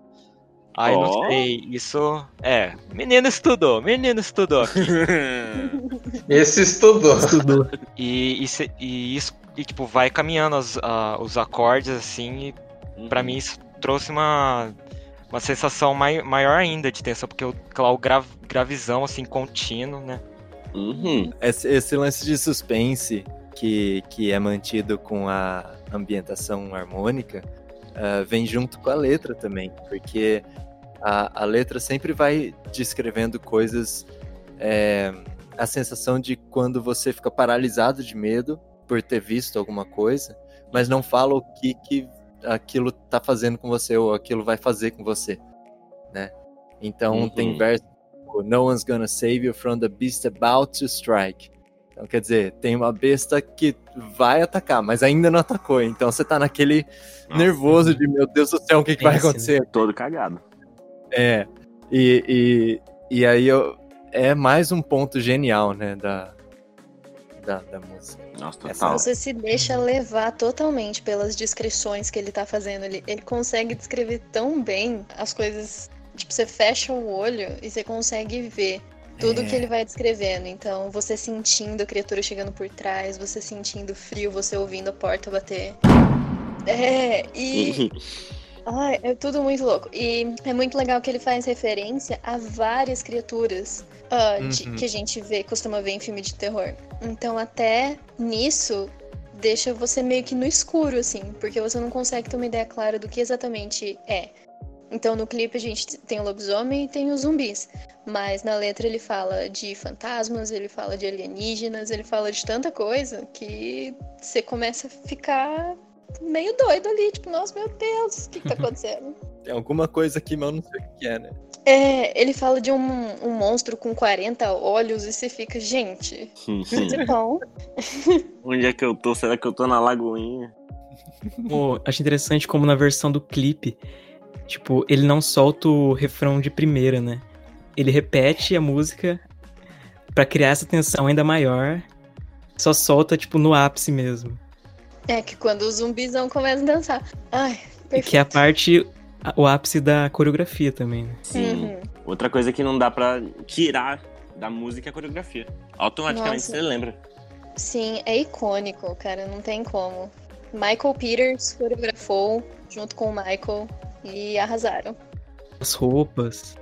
Aí oh. não sei, isso. É, menino estudou, menino estudou aqui. Esse estudou. estudou. E, e, e, isso, e, tipo, vai caminhando os, uh, os acordes assim, e uhum. pra mim isso trouxe uma, uma sensação mai, maior ainda de tensão, porque o, o grav, gravizão, assim, contínuo, né? Uhum. Esse, esse, lance de suspense que, que é mantido com a ambientação harmônica uh, vem junto com a letra também, porque a, a letra sempre vai descrevendo coisas. É, a sensação de quando você fica paralisado de medo por ter visto alguma coisa, mas não fala o que, que aquilo tá fazendo com você ou aquilo vai fazer com você, né? Então uhum. tem verso No one's gonna save you from the beast about to strike. Então quer dizer, tem uma besta que vai atacar, mas ainda não atacou. Então você tá naquele Nossa. nervoso de meu Deus do céu, o que, que vai acontecer? Todo cagado. É. E, e, e aí eu, é mais um ponto genial, né, da, da, da música. Nossa, total. Você se deixa levar totalmente pelas descrições que ele tá fazendo. Ele, ele consegue descrever tão bem as coisas. Tipo, você fecha o olho e você consegue ver tudo é. que ele vai descrevendo. Então, você sentindo a criatura chegando por trás, você sentindo frio, você ouvindo a porta bater. É, e. Ai, é tudo muito louco. E é muito legal que ele faz referência a várias criaturas uh, uhum. de, que a gente vê, costuma ver em filme de terror. Então, até nisso, deixa você meio que no escuro, assim, porque você não consegue ter uma ideia clara do que exatamente é. Então, no clipe a gente tem o lobisomem e tem os zumbis. Mas na letra ele fala de fantasmas, ele fala de alienígenas, ele fala de tanta coisa que você começa a ficar meio doido ali, tipo, nossa, meu Deus, o que, que tá acontecendo? Tem alguma coisa aqui, mas eu não sei o que é, né? É, ele fala de um, um monstro com 40 olhos e você fica, gente, que bom. Onde é que eu tô? Será que eu tô na lagoinha? Pô, acho interessante como na versão do clipe, tipo, ele não solta o refrão de primeira, né? Ele repete a música para criar essa tensão ainda maior, só solta, tipo, no ápice mesmo. É que quando os zumbizão começam a dançar. Ai, perfeito. Que é a parte, o ápice da coreografia também, né? Sim. Uhum. Outra coisa que não dá pra tirar da música é a coreografia. Automaticamente Nossa. você lembra. Sim, é icônico, cara, não tem como. Michael Peters coreografou junto com o Michael e arrasaram. As roupas.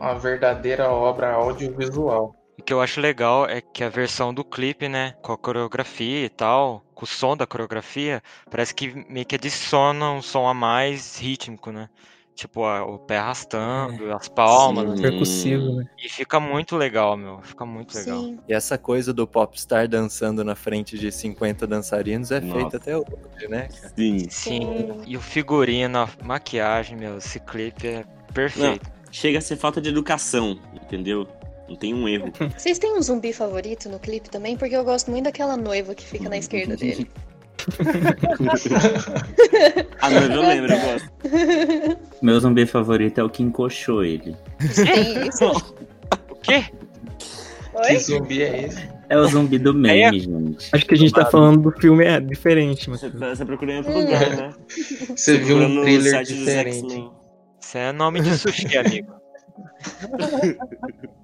Uma verdadeira obra audiovisual. O que eu acho legal é que a versão do clipe, né, com a coreografia e tal, com o som da coreografia, parece que meio que adiciona um som a mais rítmico, né? Tipo, a, o pé arrastando, é. as palmas. Sim. Percussivo, né? E fica muito legal, meu. Fica muito legal. Sim. E essa coisa do popstar dançando na frente de 50 dançarinos é feita até hoje, né? Sim. Sim. E o figurino, a maquiagem, meu, esse clipe é perfeito. Não. chega a ser falta de educação, entendeu? Não tem um erro. Vocês têm um zumbi favorito no clipe também? Porque eu gosto muito daquela noiva que fica na esquerda dele. Ah, não, eu lembro, eu gosto. Meu zumbi favorito é o que encoxou ele. É isso? O quê? Que Oi? zumbi é esse? É o zumbi do meme, gente. Acho que a gente tá falando do filme é diferente, mas. Você, tá- você procura em outro lugar, né? Você viu um no thriller diferente. Isso é nome de sushi, amigo.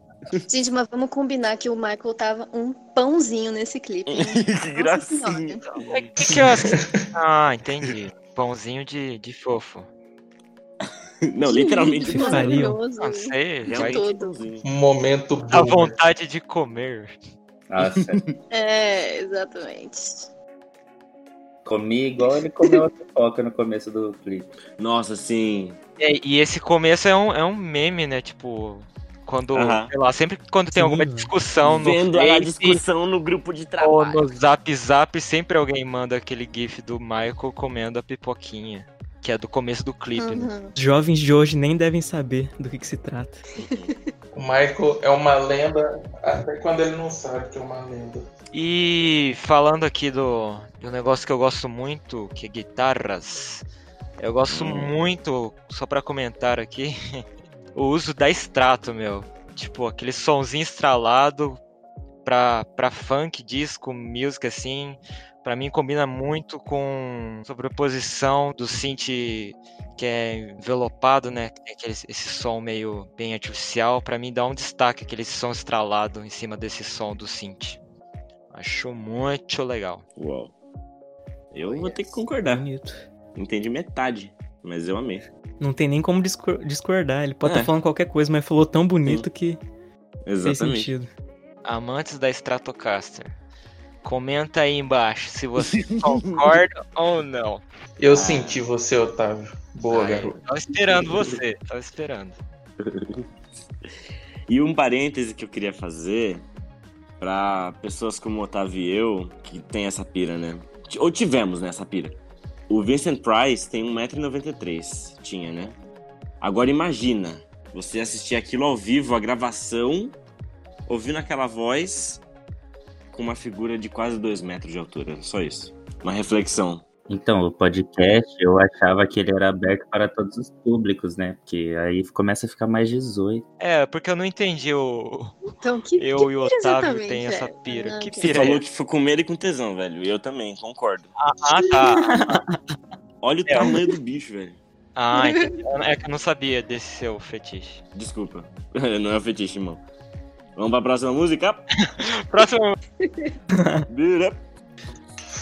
Gente, mas vamos combinar que o Michael tava um pãozinho nesse clipe. que gracinha. O que, que eu? Ah, entendi. Pãozinho de, de fofo. Não, literalmente. Que faria? Maravilhoso. Ah, sei, De vai. tudo. Um momento A boomer. vontade de comer. Nossa, É, exatamente. comi igual ele comeu a pipoca no começo do clipe. Nossa, sim. É, e esse começo é um, é um meme, né? Tipo, quando, sei lá, sempre quando tem Sim, alguma mano. discussão no Vendo a discussão no grupo de ou trabalho. no Zap Zap, sempre alguém manda aquele gif do Michael comendo a pipoquinha. Que é do começo do clipe, né? Uhum. Os jovens de hoje nem devem saber do que, que se trata. O Michael é uma lenda, até quando ele não sabe que é uma lenda. E falando aqui do, do negócio que eu gosto muito, que é guitarras. Eu gosto Hum. muito, só pra comentar aqui, o uso da extrato, meu. Tipo, aquele sonzinho estralado pra, pra funk, disco, música assim. Pra mim combina muito com sobreposição do synth que é envelopado, né? que tem Aquele, esse som meio bem artificial. Pra mim dá um destaque aquele som estralado em cima desse som do synth. Acho muito legal. Uau. Eu vou ter que concordar. Bonito. Entendi metade, mas eu amei. Não tem nem como discor- discordar. Ele pode É. estar falando qualquer coisa, mas falou tão bonito que fez Exatamente. sentido. Amantes da Stratocaster, comenta aí embaixo se você concorda ou não. Eu senti você, Otávio. Boa, Ai, garoto. Tava esperando você, tava esperando. E um parêntese que eu queria fazer pra pessoas como o Otávio e eu, que tem essa pira, né? Ou tivemos, né, essa pira. O Vincent Price tem 1,93m, tinha, né? Agora imagina, você assistir aquilo ao vivo, a gravação, ouvindo aquela voz com uma figura de quase 2 metros de altura, só isso. Uma reflexão. Então, o podcast, eu achava que ele era aberto para todos os públicos, né? Porque aí começa a ficar mais 18. É, porque eu não entendi o. Então, que, Eu que e o pira Otávio tem essa é? pira. Ah, Que ok. Você pira é falou que foi com medo e com tesão, velho. Eu também, concordo. Ah, tá. Olha o É. tamanho do bicho, velho. Ah, entendi. É que eu não sabia desse seu fetiche. Desculpa. Não é o fetiche, irmão. Vamos pra próxima música? Próximo.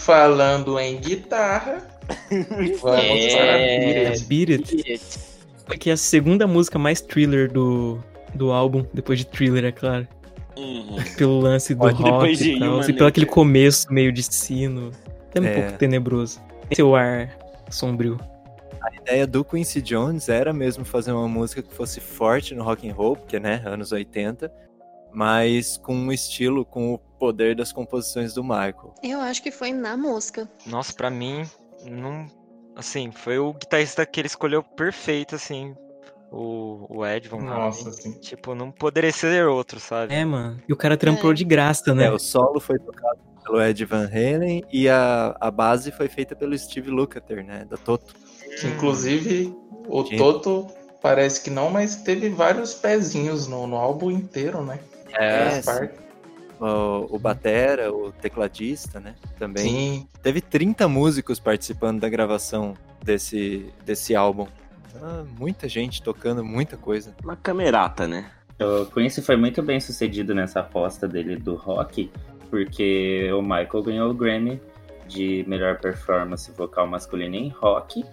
Falando em guitarra, vamos para É. É, Beat It. Beat It. Que é a segunda música mais thriller do, do álbum, depois de thriller, é claro. Uhum. Pelo lance do Olha, rock de e tal. E pelo aquele começo meio de sino. Até um É. pouco tenebroso. Seu ar sombrio. A ideia do Quincy Jones era mesmo fazer uma música que fosse forte no rock and roll, porque né, anos 80, mas com um estilo, com o poder das composições do Michael. Eu acho que foi na música. Nossa, pra mim, não. Assim, foi o guitarrista que ele escolheu perfeito, assim. O, o Ed Van Halen. Nossa, assim. Tipo, não poderia ser outro, sabe? É, mano. E o cara trampou É. de graça, né? É, o solo foi tocado pelo Ed Van Halen e a, a base foi feita pelo Steve Lukather, né, da Toto. Que, inclusive, o Sim. Toto parece que não, mas teve vários pezinhos no, no álbum inteiro, né? É, partes. O, o batera, o tecladista, né, também. Sim. Teve 30 músicos participando da gravação desse, desse álbum. Ah, muita gente tocando muita coisa. Uma camerata, né? O Quincy foi muito bem sucedido nessa aposta dele do rock, porque o Michael ganhou o Grammy de melhor performance vocal masculina em rock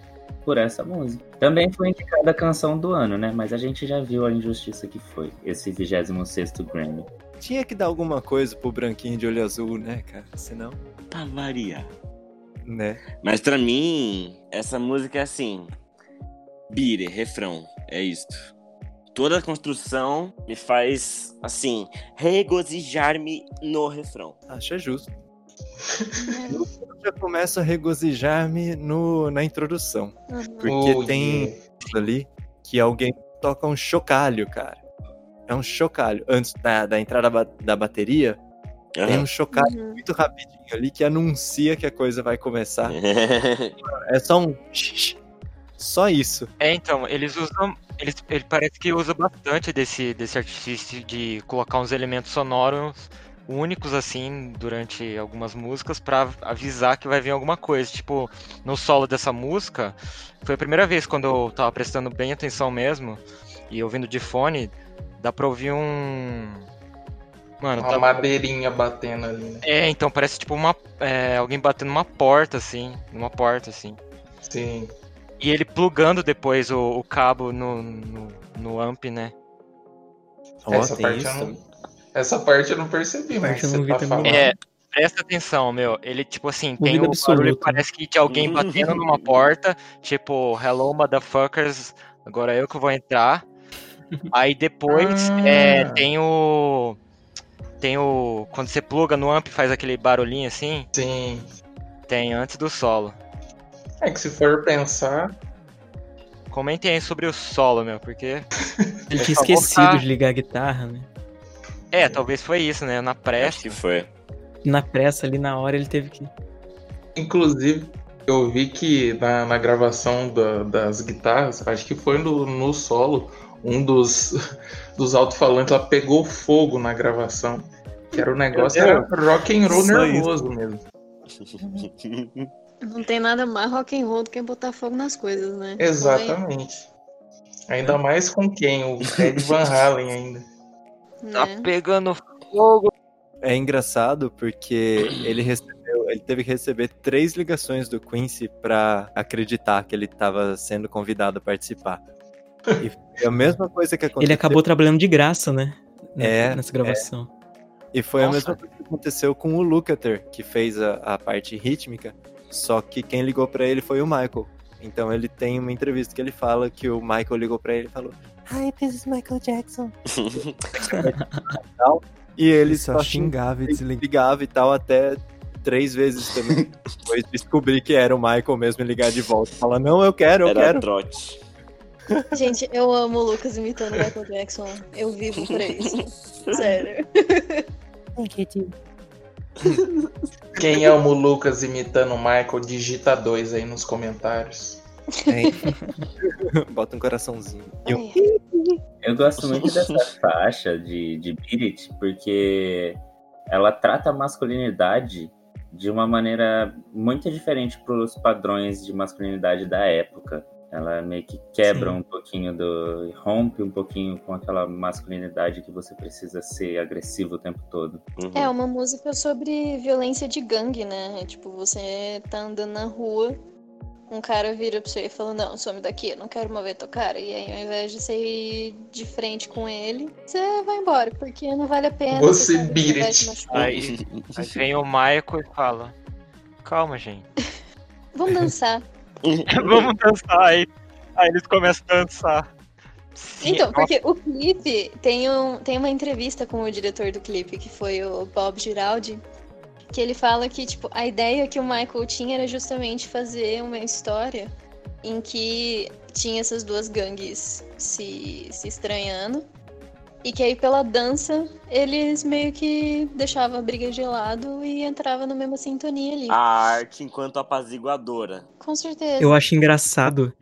por essa música. Também foi indicada a canção do ano, né? Mas a gente já viu a injustiça que foi esse 26º Grammy. Tinha que dar alguma coisa pro branquinho de olho azul, né, cara? Senão, Pra variar. né? Mas pra mim, essa música é assim. Bire, refrão. É isto. Toda a construção me faz, assim, regozijar-me no refrão. Acho justo. Eu já começo a regozijar-me no, na introdução. Uhum. Porque Oh, tem yeah. ali que alguém toca um chocalho, cara. É um chocalho. Antes da, da entrada da bateria, tem Aham. um chocalho Uhum. muito rapidinho ali que anuncia que a coisa vai começar. É só um. Só isso. É, então, eles usam. Eles, ele parece que usa bastante desse, desse artifício de colocar uns elementos sonoros únicos, assim, durante algumas músicas, pra avisar que vai vir alguma coisa. Tipo, no solo dessa música, foi a primeira vez quando eu tava prestando bem atenção mesmo, e ouvindo de fone, dá pra ouvir um. Mano, Uma tá- madeirinha batendo ali, né? É, então parece tipo uma. é, alguém batendo numa porta, assim. Numa porta, assim. Sim. E ele plugando depois o, o cabo no, no, no amp, né? Essa, parte isso. eu não, essa parte eu não percebi, Essa mas você não vi tá falando. É, presta atenção, meu. Ele, tipo assim, tem o barulho, absoluto. parece que de alguém batendo numa porta, tipo, hello, motherfuckers, agora eu que vou entrar. Aí depois Ah. é, tem o. Tem o. Quando você pluga no amp faz aquele barulhinho assim, Sim. tem antes do solo. É que se for pensar, Comentem aí sobre o solo, meu, porque. Ele tinha esquecido ficar- de ligar a guitarra, né? É, talvez foi isso, né? Na Acho pressa. que foi. Na pressa ali na hora ele teve que. inclusive, eu vi que na, na gravação da- das guitarras, acho que foi no, no solo, um dos, dos alto-falantes lá pegou fogo na gravação. Que era o negócio, Meu era rock and roll nervoso mesmo. Não tem nada mais rock and roll do que botar fogo nas coisas, né? Exatamente. Ainda mais com quem? O Ed Van Halen ainda. Tá né? pegando fogo. É engraçado porque ele recebeu, ele teve que receber três ligações do Quincy pra acreditar que ele estava sendo convidado a participar. E foi a mesma coisa que aconteceu. Ele acabou trabalhando de graça, né? É, Nessa gravação. E foi a Nossa. mesma coisa que aconteceu com o Lukather, que fez a, a parte rítmica, só que quem ligou pra ele foi o Michael. Então ele tem uma entrevista que ele fala que o Michael ligou pra ele e falou: Hi, this is Michael Jackson. E ele só xingava e desligava. ligava e tal até três vezes também. Depois descobri que era o Michael mesmo e ligar de volta. Fala, não, eu quero, eu Era quero. trote. Gente, eu amo o Lucas imitando o Michael Jackson. Eu vivo pra isso. Sério. Quem ama o Lucas imitando o Michael, digita dois aí nos comentários. Bota um coraçãozinho. E Ai, Eu gosto muito dessa faixa de, de Beat It, porque ela trata a masculinidade de uma maneira muito diferente para os padrões de masculinidade da época. Ela meio que quebra Sim. um pouquinho do. rompe um pouquinho com aquela masculinidade que você precisa ser agressivo o tempo todo. Uhum. É uma música sobre violência de gangue, né? Tipo, você tá andando na rua, um cara vira pra você e fala, não, some daqui, eu não quero mover tua cara. E aí, ao invés de você ir de frente com ele, você vai embora, porque não vale a pena. Você beat vai it. Aí, aí vem o Michael e fala: Calma, gente. Vamos dançar. Vamos dançar aí. Aí eles começam a dançar. Sim, Então, nossa, porque o clipe tem, um, tem uma entrevista com o diretor do clipe, que foi o Bob Giraldi, que ele fala que, tipo, a ideia que o Michael tinha era justamente fazer uma história em que tinha essas duas gangues se, se estranhando. E que aí, pela dança, eles meio que deixavam a briga de lado e entrava na mesma sintonia ali. A arte enquanto apaziguadora. Com certeza. Eu acho engraçado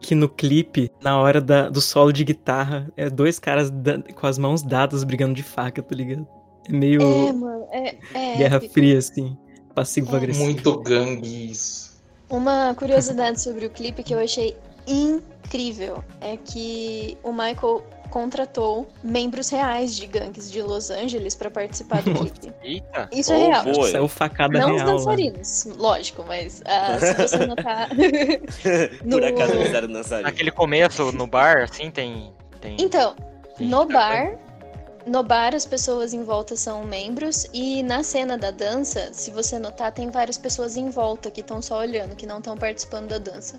que no clipe, na hora da- do solo de guitarra, é dois caras da- com as mãos dadas brigando de faca, tá ligado? É meio É, mano, é, é Guerra épico. Fria, assim. Passivo-agressivo. Muito gangue isso. Uma curiosidade sobre o clipe que eu achei incrível é que o Michael contratou membros reais de gangues de Los Angeles pra participar do clipe. Eita. Isso é Oh, real. boa. Saiu facada Não os real. lá. dançarinos, lógico, mas ah, se você notar. Por No- acaso eles eram dançarinos. Naquele começo, no bar, assim, tem. tem... Então, tem- no bar, no bar as pessoas em volta são membros e na cena da dança, se você notar, tem várias pessoas em volta que estão só olhando, que não estão participando da dança.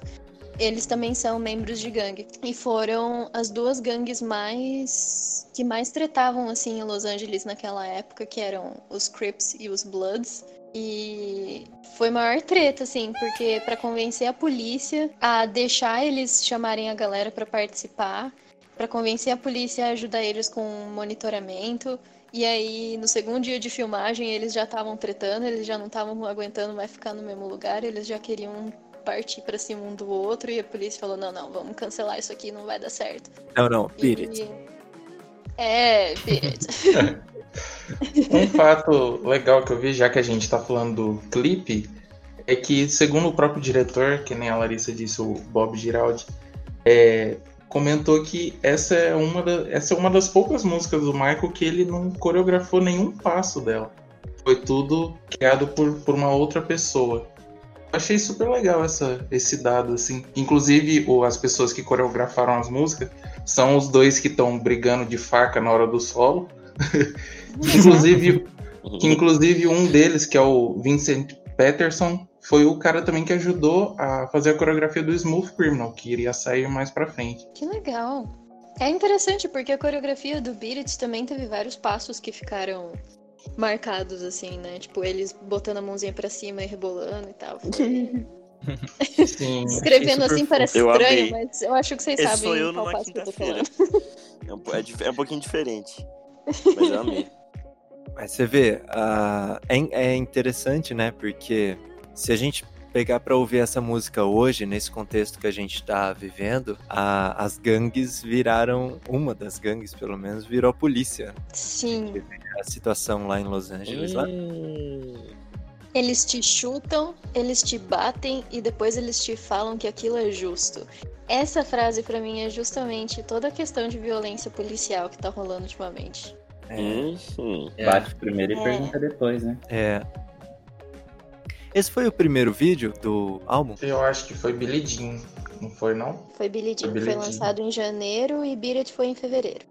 Eles também são membros de gangue e foram as duas gangues mais que mais tretavam assim em Los Angeles naquela época, que eram os Crips e os Bloods. E foi maior treta, assim, porque pra convencer a polícia a deixar eles chamarem a galera pra participar, para convencer a polícia a ajudar eles com monitoramento. E aí, no segundo dia de filmagem, eles já estavam tretando, eles já não estavam aguentando mais ficar no mesmo lugar, eles já queriam partir para cima um do outro e a polícia falou: "Não, não, vamos cancelar isso aqui, não vai dar certo". Não, não, beat E- it. É, beat it. Um fato legal que eu vi, já que a gente tá falando do clipe, é que, segundo o próprio diretor, que nem a Larissa disse, o Bob Giraldi, é, comentou que essa é, uma da- essa é uma das poucas músicas do Michael que ele não coreografou nenhum passo dela. Foi tudo criado por, por uma outra pessoa. Achei super legal essa, esse dado, assim. Inclusive, o- as pessoas que coreografaram as músicas são os dois que estão brigando de faca na hora do solo. inclusive, que inclusive um deles, que é o Vincent Peterson, foi o cara também que ajudou a fazer a coreografia do Smooth Criminal, que iria sair mais pra frente. Que legal. É interessante porque a coreografia do Beat It também teve vários passos que ficaram marcados, assim, né? Tipo, eles botando a mãozinha pra cima e rebolando e tal. Sim. Escrevendo assim parece Eu estranho, amei. mas eu acho que vocês Esse sabem sou eu qual passo que eu tô falando. É um, é é um pouquinho diferente. Mas eu amei. Mas você vê, ah, é, é interessante, né? Porque se a gente pegar pra ouvir essa música hoje, nesse contexto que a gente tá vivendo, a- as gangues viraram, uma das gangues pelo menos, virou a polícia. Sim. A situação lá em Los Angeles. lá. Eles te chutam, eles te batem e depois eles te falam que aquilo é justo. Essa frase pra mim é justamente toda a questão de violência policial que tá rolando ultimamente. É, Uhum. Bate primeiro e É. pergunta depois, né? é. Esse foi o primeiro vídeo do álbum? Eu acho que foi Billie Jean, não foi não? Foi Billie Jean, Foi foi, Billie Jean. lançado em janeiro e It foi em fevereiro.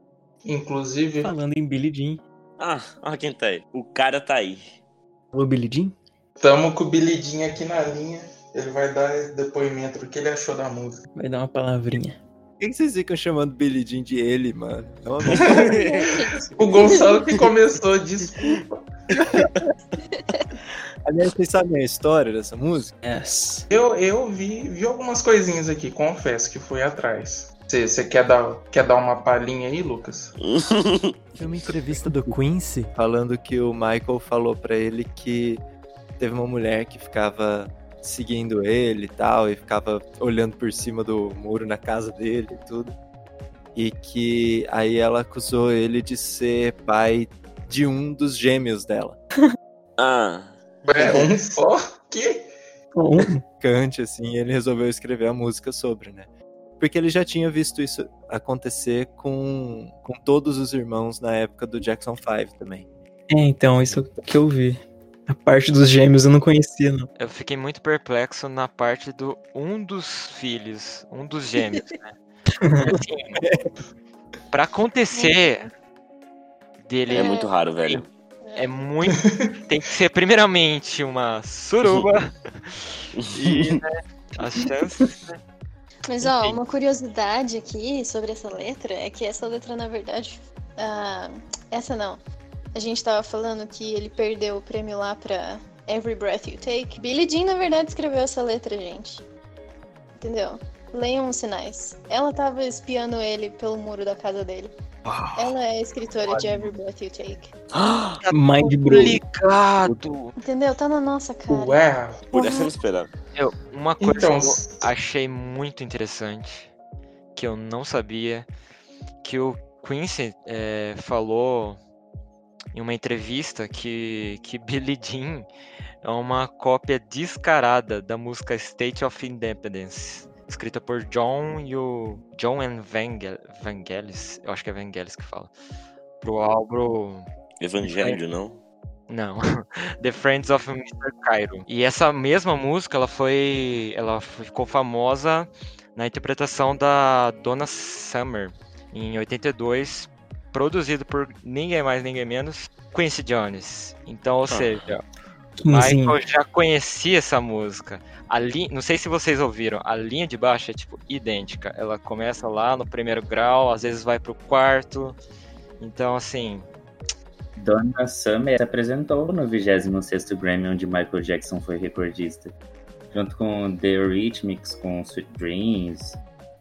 Inclusive, Falando em Billie Jean. Ah, olha quem tá aí. O cara tá aí. Alô, Billie Jean? tamo com o Billie Jean aqui na linha. Ele vai dar depoimento do que ele achou da música. Vai dar uma palavrinha. Por que vocês ficam chamando Billie Jean de ele, mano? Não, não. O Gonçalo que começou, desculpa. Aliás, vocês sabem a história dessa música? Yes. Eu, eu vi, vi algumas coisinhas aqui, confesso que fui atrás. Você quer dar, quer dar uma palhinha aí, Lucas? Tem uma entrevista do Quincy. Falando que o Michael falou pra ele que teve uma mulher que ficava seguindo ele e tal, e ficava olhando por cima do muro na casa dele e tudo. E que aí ela acusou ele de ser pai de um dos gêmeos dela. ah, É um só? Que? Um. Kant, assim, ele resolveu escrever a música sobre, né? Porque ele já tinha visto isso acontecer com, com todos os irmãos na época do Jackson 5 também. É, então, isso que eu vi. A parte dos gêmeos eu não conhecia, não. Eu fiquei muito perplexo na parte do um dos filhos, um dos gêmeos, né? Assim, pra acontecer dele é muito raro, velho. é muito. Tem que ser primeiramente uma suruba e né, as chances. né? Mas ó, Enfim. uma curiosidade aqui sobre essa letra é que essa letra, na verdade. ah, essa não. A gente tava falando que ele perdeu o prêmio lá pra Every Breath You Take. Billie Jean, na verdade, escreveu essa letra, gente. Entendeu? Leiam os sinais. Ela tava espiando ele pelo muro da casa dele. Ela é a escritora de Every Breath You Take. Mind blow. Ligado! Entendeu? Tá na nossa cara. Ué, Por essa eu não esperava. Eu, uma coisa então. que eu achei muito interessante, que eu não sabia, que o Quincy é, falou em uma entrevista que, que Billie Jean é uma cópia descarada da música State of Independence, escrita por John e o John and Vangel, Vangelis, eu acho que é Vangelis que fala, pro álbum Evangelho, não? não, The Friends of Mr. Cairo. E essa mesma música, ela foi, ela ficou famosa na interpretação da Donna Summer em 82, produzido por ninguém mais, ninguém menos, Quincy Jones. Então, ou Ah. seja, Quinzinho. Michael já conhecia essa música. A li... Não sei se vocês ouviram, a linha de baixo é tipo idêntica. Ela começa lá no primeiro grau, às vezes vai pro quarto. Então, assim, Donna Summer se apresentou no 26º Grammy, onde Michael Jackson foi recordista. Junto com The Eurythmics, com Sweet Dreams,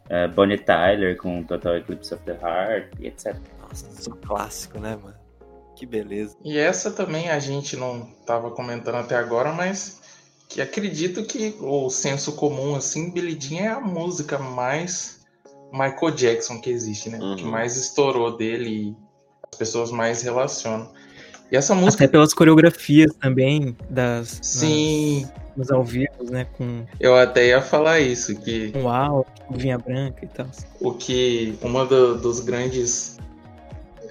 é, Bonnie Tyler com Total Eclipse of the Heart e etc. Nossa, um clássico, né, mano? Que beleza. E essa também a gente não tava comentando até agora, mas que acredito que o senso comum, assim, Billie Jean é a música mais Michael Jackson que existe, né? Uhum. Que mais estourou dele e as pessoas mais relacionam. E essa música, Até pelas coreografias também, das. sim, Nos ao vivo, né? Com eu até ia falar isso, que um uau, com vinha branca e tal. o que uma do- dos grandes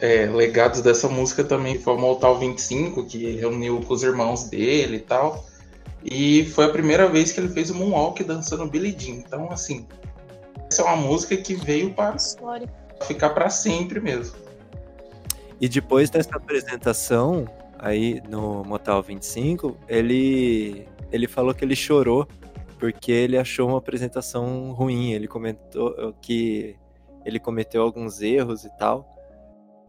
é, legados dessa música também foi o Motal 25, que reuniu com os irmãos dele e tal. E foi a primeira vez que ele fez o Moonwalk dançando Billie Jean. Então, assim, essa é uma música que veio para ficar para sempre mesmo. E depois dessa apresentação, aí no Motel 25, ele, ele falou que ele chorou porque ele achou uma apresentação ruim. Ele comentou que ele cometeu alguns erros e tal.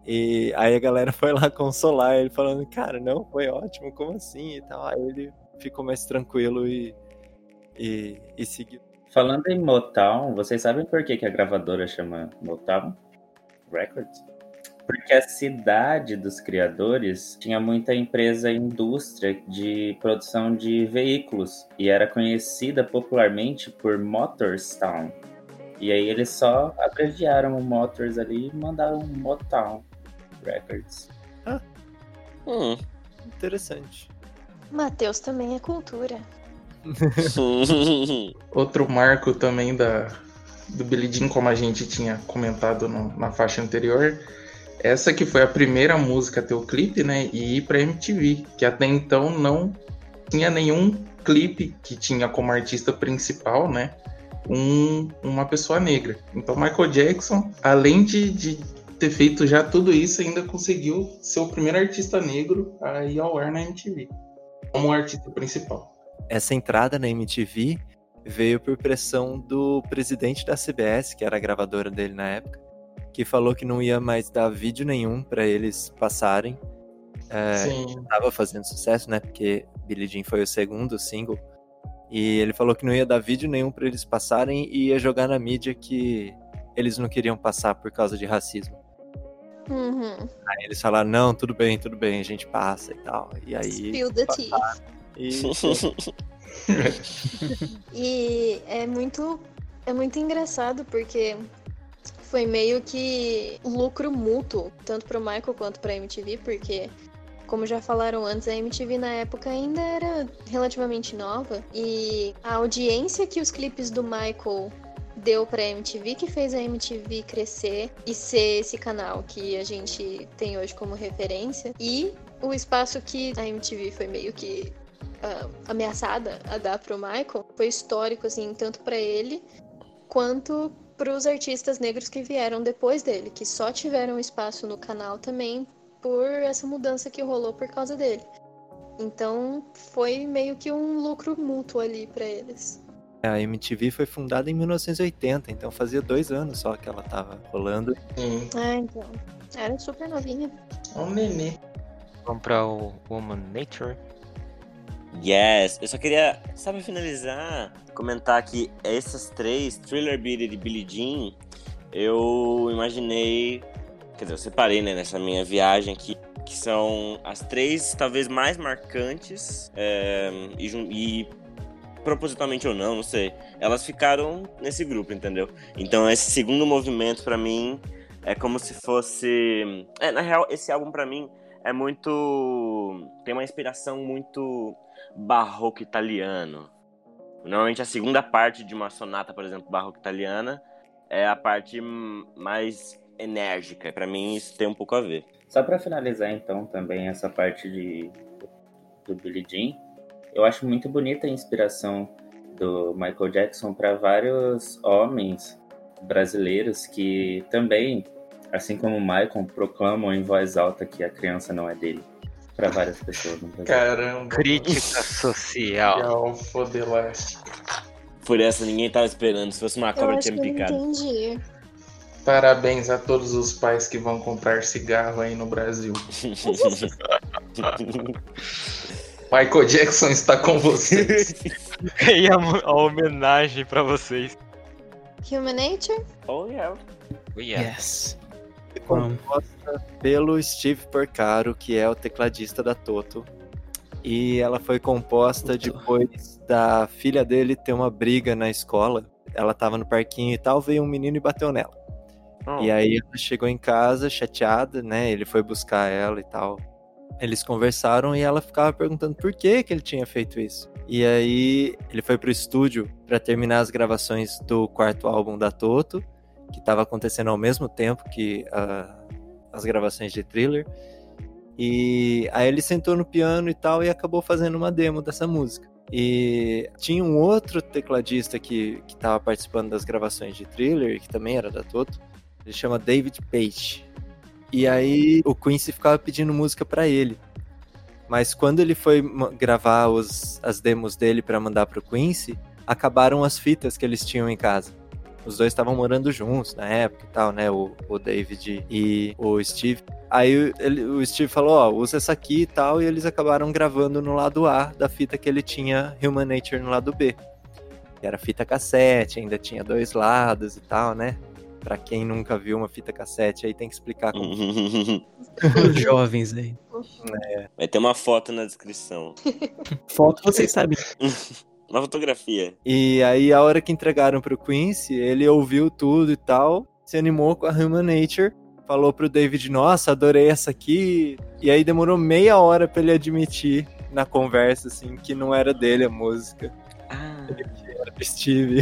E aí a galera foi lá consolar ele, falando, cara, não, foi ótimo, como assim e tal. Aí ele ficou mais tranquilo e, e, e seguiu. Falando em Motown, vocês sabem por que, que a gravadora chama Motown Records? Porque a cidade dos criadores tinha muita empresa indústria de produção de veículos e era conhecida popularmente por Motorstown. E aí eles só abreviaram o Motors ali e mandaram Motown Records. Hum. Interessante. Matheus também é cultura. Outro marco também da, do Billie Jean, como a gente tinha comentado no- na faixa anterior, essa que foi a primeira música a ter o clipe, né? E ir pra MTV, que até então não tinha nenhum clipe que tinha como artista principal, né? Um, uma pessoa negra. Então Michael Jackson, além de, de ter feito já tudo isso, ainda conseguiu ser o primeiro artista negro a ir ao ar na MTV. Como artista principal. essa entrada na MTV veio por pressão do presidente da CBS, que era a gravadora dele na época, que falou que não ia mais dar vídeo nenhum pra eles passarem. É, Sim. tava fazendo sucesso, né? Porque Billie Jean foi o segundo single. E ele falou que não ia dar vídeo nenhum pra eles passarem e ia jogar na mídia que eles não queriam passar por causa de racismo. Uhum. Aí eles falaram, não, tudo bem, tudo bem, a gente passa e tal. E aí. Spill the tea. E, E é muito, é muito engraçado porque foi meio que lucro mútuo, tanto pro Michael quanto pra MTV, porque, como já falaram antes, a MTV na época ainda era relativamente nova e a audiência que os clipes do Michael deu pra MTV que fez a MTV crescer e ser esse canal que a gente tem hoje como referência e o espaço que a MTV foi meio que ah, ameaçada a dar pro Michael foi histórico, assim, tanto pra ele quanto pros artistas negros que vieram depois dele, que só tiveram espaço no canal também por essa mudança que rolou por causa dele. Então foi meio que um lucro mútuo ali pra eles. A MTV foi fundada em 1980, então fazia dois anos só que ela tava rolando. Ah, então. Era super novinha. É um nenê. Vamos pra o Woman Nature. Yes, eu só queria, só pra finalizar, comentar que essas três, Thriller Beat e Billie Jean, eu imaginei, quer dizer, eu separei né, nessa minha viagem aqui, que são as três talvez mais marcantes é, e, e propositalmente ou não, não sei, elas ficaram nesse grupo, entendeu? Então esse segundo movimento pra mim é como se fosse, é, na real esse álbum pra mim é muito tem uma inspiração muito barroco italiano. Normalmente a segunda parte de uma sonata, por exemplo, barroco italiana, é a parte mais enérgica. Pra mim isso tem um pouco a ver. Só pra finalizar então também essa parte de do Billie Jean, eu acho muito bonita a inspiração do Michael Jackson para vários homens brasileiros que também, assim como o Michael, proclamam em voz alta que a criança não é dele para várias pessoas no Brasil. Caramba. Crítica social. Legal, fodelástico. Por essa ninguém tava esperando. Se fosse uma Eu cobra acho tinha que me eu picado. entendi. Parabéns a todos os pais que vão comprar cigarro aí no Brasil. Michael Jackson está com vocês. E a, a homenagem pra vocês. Human Nature? Oh, yeah. Oh, yeah. Yes. Foi composta pelo Steve Porcaro, que é o tecladista da Toto. E ela foi composta Toto. depois da filha dele ter uma briga na escola. Ela tava no parquinho e tal, veio um menino e bateu nela. Oh. E aí ela chegou em casa chateada, né? Ele foi buscar ela e tal. Eles conversaram e ela ficava perguntando por que que ele tinha feito isso. E aí ele foi pro estúdio para terminar as gravações do quarto álbum da Toto, que estava acontecendo ao mesmo tempo que ah, as gravações de Thriller. E aí ele sentou no piano e tal e acabou fazendo uma demo dessa música. E tinha um outro tecladista que estava participando das gravações de Thriller, que também era da Toto. Ele chama David Page. E aí o Quincy ficava pedindo música pra ele. Mas quando ele foi gravar os, as demos dele pra mandar pro Quincy, acabaram as fitas que eles tinham em casa. Os dois estavam morando juntos na época e tal, né? O, o David e o Steve. Aí ele- o Steve falou, ó, usa essa aqui e tal, e eles acabaram gravando no lado A da fita que ele tinha Human Nature no lado B. Que era fita cassete, ainda tinha dois lados e tal, né? Pra quem nunca viu uma fita cassete, aí tem que explicar como Os jovens aí. Vai ter uma foto na descrição. Foto, vocês sabem. Uma fotografia. E aí, a hora que entregaram pro Quincy, ele ouviu tudo e tal, se animou com a Human Nature, falou pro David, nossa, adorei essa aqui. E aí demorou meia hora pra ele admitir na conversa, assim, que não era dele a música, Ah. era do Steve.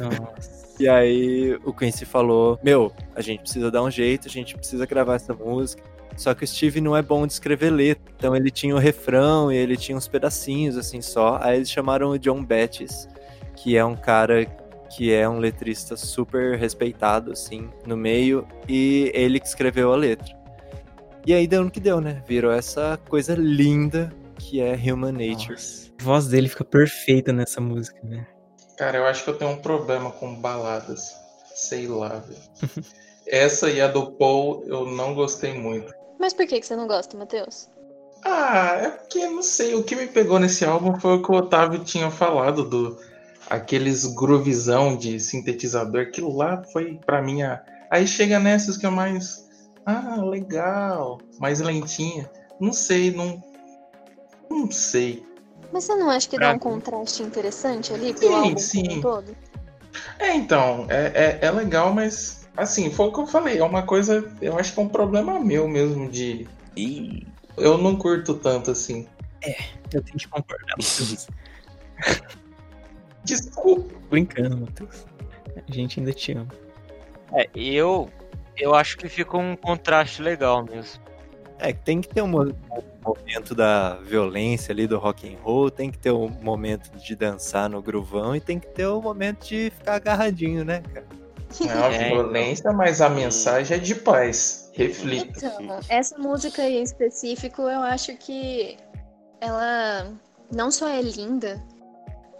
Nossa. E aí o Quincy falou, meu, a gente precisa dar um jeito, a gente precisa gravar essa música. Só que o Steve não é bom de escrever letra. Então ele tinha o refrão e ele tinha uns pedacinhos assim só. Aí eles chamaram o John Bettis, que é um cara que é um letrista super respeitado assim no meio e ele que escreveu a letra. E aí deu no que deu, né? Virou essa coisa linda que é Human Nature. Nossa. A voz dele fica perfeita nessa música, né? Cara, eu acho que eu tenho um problema com baladas. Sei lá, velho. Essa e a do Paul eu não gostei muito. Mas por que, que você não gosta, Matheus? Ah, é porque, não sei, o que me pegou nesse álbum foi o que o Otávio tinha falado do aqueles groovezão de sintetizador, aquilo lá foi pra mim a... Aí chega nessas que é mais ah, legal, mais lentinha. Não sei, não não sei. Mas você não acha que Pra dá um mim- contraste interessante ali pro Sim, álbum sim. um todo? É, então, é, é, é legal, mas assim, foi o que eu falei, é uma coisa, eu acho que é um problema meu mesmo de Ih. eu não curto tanto assim. Eu tenho que concordar. Desculpa. Brincando, Matheus. A gente ainda te ama. É, eu, eu acho que fica um contraste legal mesmo. É, que tem que ter um mo- momento da violência ali do rock and roll, tem que ter um momento de dançar no gruvão e tem que ter um momento de ficar agarradinho, né, cara? É uma É, violência, mas a mensagem é de paz. Reflita. Então, essa música em específico, eu acho que ela não só é linda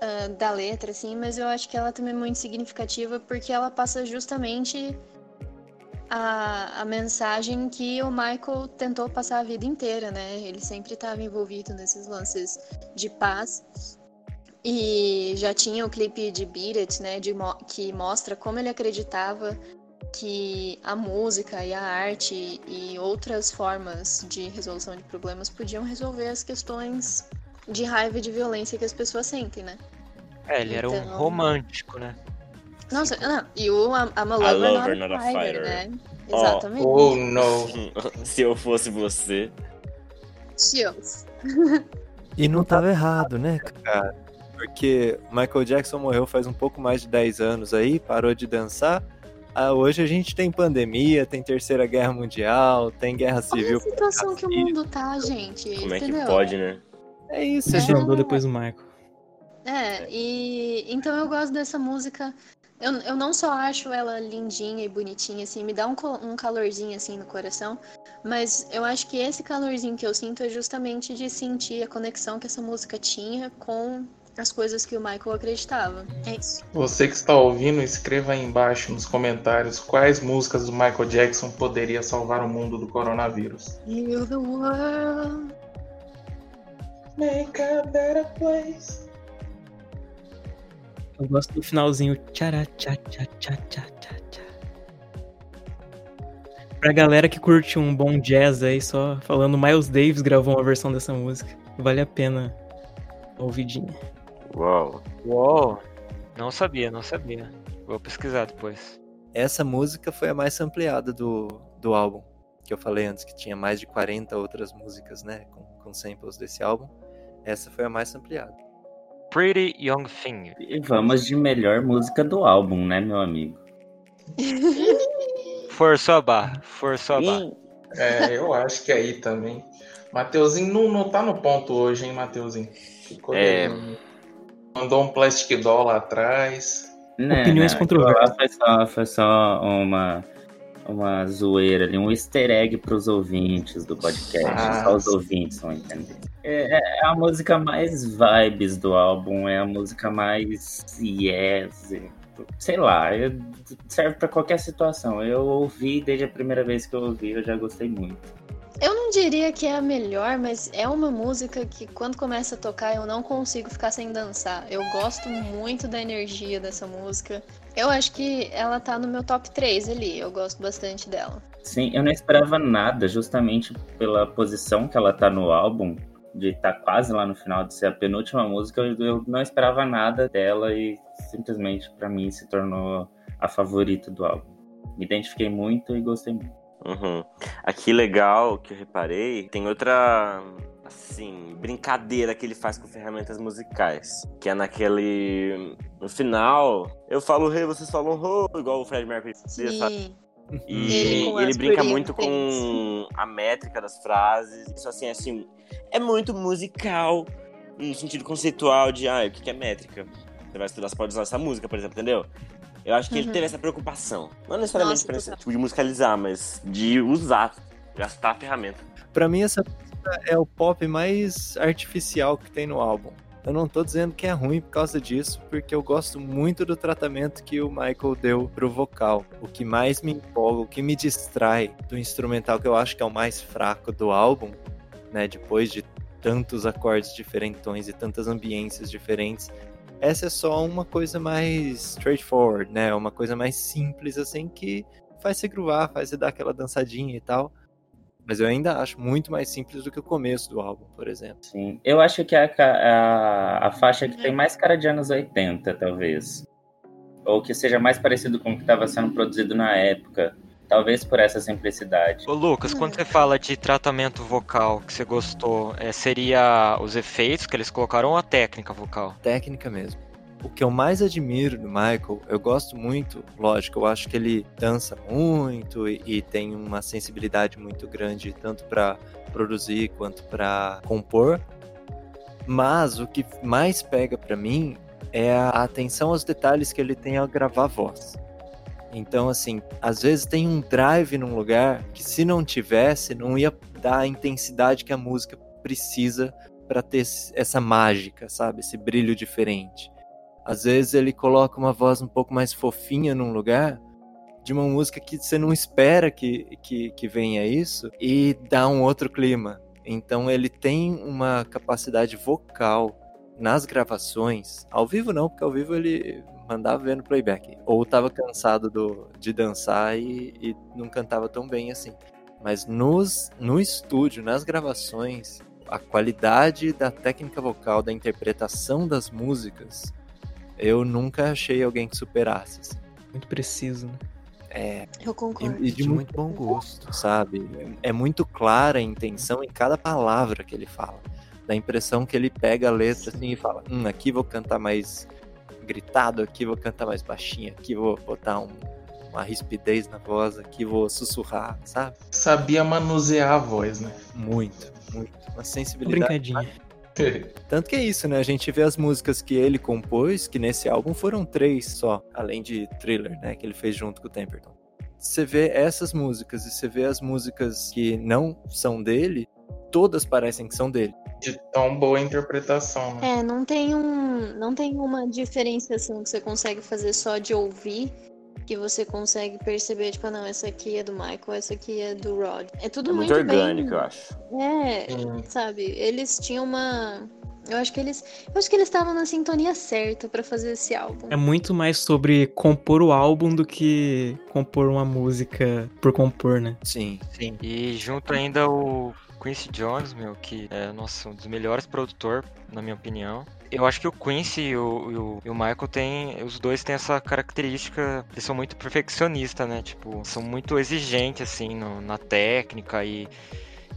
ah, da letra, assim, mas eu acho que ela também é muito significativa porque ela passa justamente a, a mensagem que o Michael tentou passar a vida inteira, né? Ele sempre estava envolvido nesses lances de paz. E já tinha o clipe de Beat It, né? De, que mostra como ele acreditava que a música e a arte e outras formas de resolução de problemas podiam resolver as questões de raiva e de violência que as pessoas sentem, né? É, ele era um Então- romântico, né? Nossa, não, e o I'm a A lover, lover, not, not a a fighter, fighter. né? Ó, Exatamente. Oh, no. Se eu fosse você. Chills. E não tava errado, né? Cara, porque Michael Jackson morreu faz um pouco mais de 10 anos aí, parou de dançar. Ah, hoje a gente tem pandemia, tem terceira guerra mundial, tem guerra Olha civil. a situação que o mundo tá, gente. Como é que entendeu? pode, né? É isso, Você a já gente andou depois do Michael. É, e então eu gosto dessa música. Eu, eu não só acho ela lindinha e bonitinha, assim, me dá um, um calorzinho assim no coração, mas eu acho que esse calorzinho que eu sinto é justamente de sentir a conexão que essa música tinha com as coisas que o Michael acreditava. É isso. Você que está ouvindo, escreva aí embaixo nos comentários quais músicas do Michael Jackson poderia salvar o mundo do coronavírus. Heal the world. Make a better place. Eu gosto do finalzinho. Tchara, tchá, tchá, tchá, tchá, tchá, tchá. Pra galera que curte um bom jazz aí, só falando, Miles Davis gravou uma versão dessa música. Vale a pena ouvidinha. Uau. Uou! Não sabia, não sabia. Vou pesquisar depois. Essa música foi a mais ampliada do, do álbum. Que eu falei antes que tinha mais de 40 outras músicas, né? Com, com samples desse álbum. Essa foi a mais ampliada. Pretty Young Thing. E vamos de melhor música do álbum, né, meu amigo? Forçou a barra. Forçou a barra. É, eu acho que aí também. Mateuzinho não, não tá no ponto hoje, hein, Mateuzinho? Ficou É. Mandou um plastic doll lá atrás. Né, Opiniões né, controversas. Foi só, foi só uma, uma zoeira ali, um easter egg pros ouvintes do podcast. Ah, só os ouvintes vão entender. É, é a música mais vibes do álbum, é a música mais yes. Sei lá, é- serve pra qualquer situação. Eu ouvi desde a primeira vez que eu ouvi, eu já gostei muito. Eu não diria que é a melhor, mas é uma música que quando começa a tocar eu não consigo ficar sem dançar. Eu gosto muito da energia dessa música. Eu acho que ela tá no meu top 3 ali. Eu gosto bastante dela. Sim, eu não esperava nada, justamente pela posição que ela tá no álbum, de estar quase lá no final, de ser a penúltima música, eu, não esperava nada dela e simplesmente pra mim se tornou a favorita do álbum. Me identifiquei muito e gostei muito. Uhum. Aqui legal que eu reparei, tem outra assim, brincadeira que ele faz com ferramentas musicais, que é naquele no final, eu falo rei, vocês falam ro, igual o Fred Mercury fazia, sabe? E Ele ele brinca muito com a métrica das frases. Isso assim, assim, é muito musical no sentido conceitual de ah, o que que é métrica. Você vai estudar, você pode usar essa música, por exemplo, entendeu? Eu acho que ele Uhum. teve essa preocupação. Não necessariamente Nossa, pra esse tipo de musicalizar, mas de usar, gastar a ferramenta. Pra mim, essa é o pop mais artificial que tem no álbum. Eu não tô dizendo que é ruim por causa disso, porque eu gosto muito do tratamento que o Michael deu pro vocal. O que mais me empolga, o que me distrai do instrumental, que eu acho que é o mais fraco do álbum, né? Depois de tantos acordes diferentões e tantas ambiências diferentes. Essa é só uma coisa mais straightforward, né? Uma coisa mais simples, assim, que faz você groovar, faz você dar aquela dançadinha e tal. Mas eu ainda acho muito mais simples do que o começo do álbum, por exemplo. Sim. Eu acho que é a, a, a faixa que tem mais cara de anos 80, talvez. Ou que seja mais parecido com o que estava sendo produzido na época. Talvez por essa simplicidade. Ô Lucas, quando você fala de tratamento vocal que você gostou, é, seria os efeitos que eles colocaram ou a técnica vocal? Técnica mesmo. O que eu mais admiro do Michael, eu gosto muito, lógico, eu acho que ele dança muito e, e tem uma sensibilidade muito grande, tanto para produzir quanto para compor. Mas o que mais pega para mim é a atenção aos detalhes que ele tem ao gravar a voz. Então, assim, às vezes tem um drive num lugar que se não tivesse, não ia dar a intensidade que a música precisa para ter essa mágica, sabe? Esse brilho diferente. Às vezes ele coloca uma voz um pouco mais fofinha num lugar de uma música que você não espera que, que, que venha isso e dá um outro clima. Então ele tem uma capacidade vocal nas gravações, ao vivo não, porque ao vivo ele mandava ver no playback. Ou tava cansado do, de dançar e, e não cantava tão bem assim. Mas nos, no estúdio, nas gravações, a qualidade da técnica vocal, da interpretação das músicas, eu nunca achei alguém que superasse. assim. Muito preciso, né? É, Eu concordo. e, e de De muito muito bom gosto. sabe? É muito clara a intenção em cada palavra que ele fala. Dá a impressão que ele pega a letra assim e fala: Hum, aqui vou cantar mais gritado, aqui vou cantar mais baixinho, aqui vou botar um- uma rispidez na voz, aqui vou sussurrar, sabe? Sabia manusear a voz, né? Muito, muito. Uma Uma sensibilidade. brincadinha. Tanto que é isso, né? A gente vê as músicas que ele compôs, que nesse álbum foram três só, além de Thriller, né? Que ele fez junto com o Temperton. Você vê essas músicas e você vê as músicas que não são dele, todas parecem que são dele. De tão boa interpretação, né? É, não tem um, não tem uma diferenciação que você consegue fazer só de ouvir, que você consegue perceber, tipo, não, essa aqui é do Michael, essa aqui é do Rod. É tudo É muito muito, orgânico, bem. eu acho. É, Hum. sabe? Eles tinham uma Eu acho que eles, eu acho que eles estavam na sintonia certa pra fazer esse álbum. É muito mais sobre compor o álbum do que compor uma música por compor, né? Sim. Sim. E junto ainda o Quincy Jones, meu, que é, nossa, um dos melhores produtor, na minha opinião. Eu acho que o Quincy e o, e o, Michael tem. Os dois têm essa característica. Eles são muito perfeccionistas, né? Tipo, são muito exigentes, assim, no- na técnica e.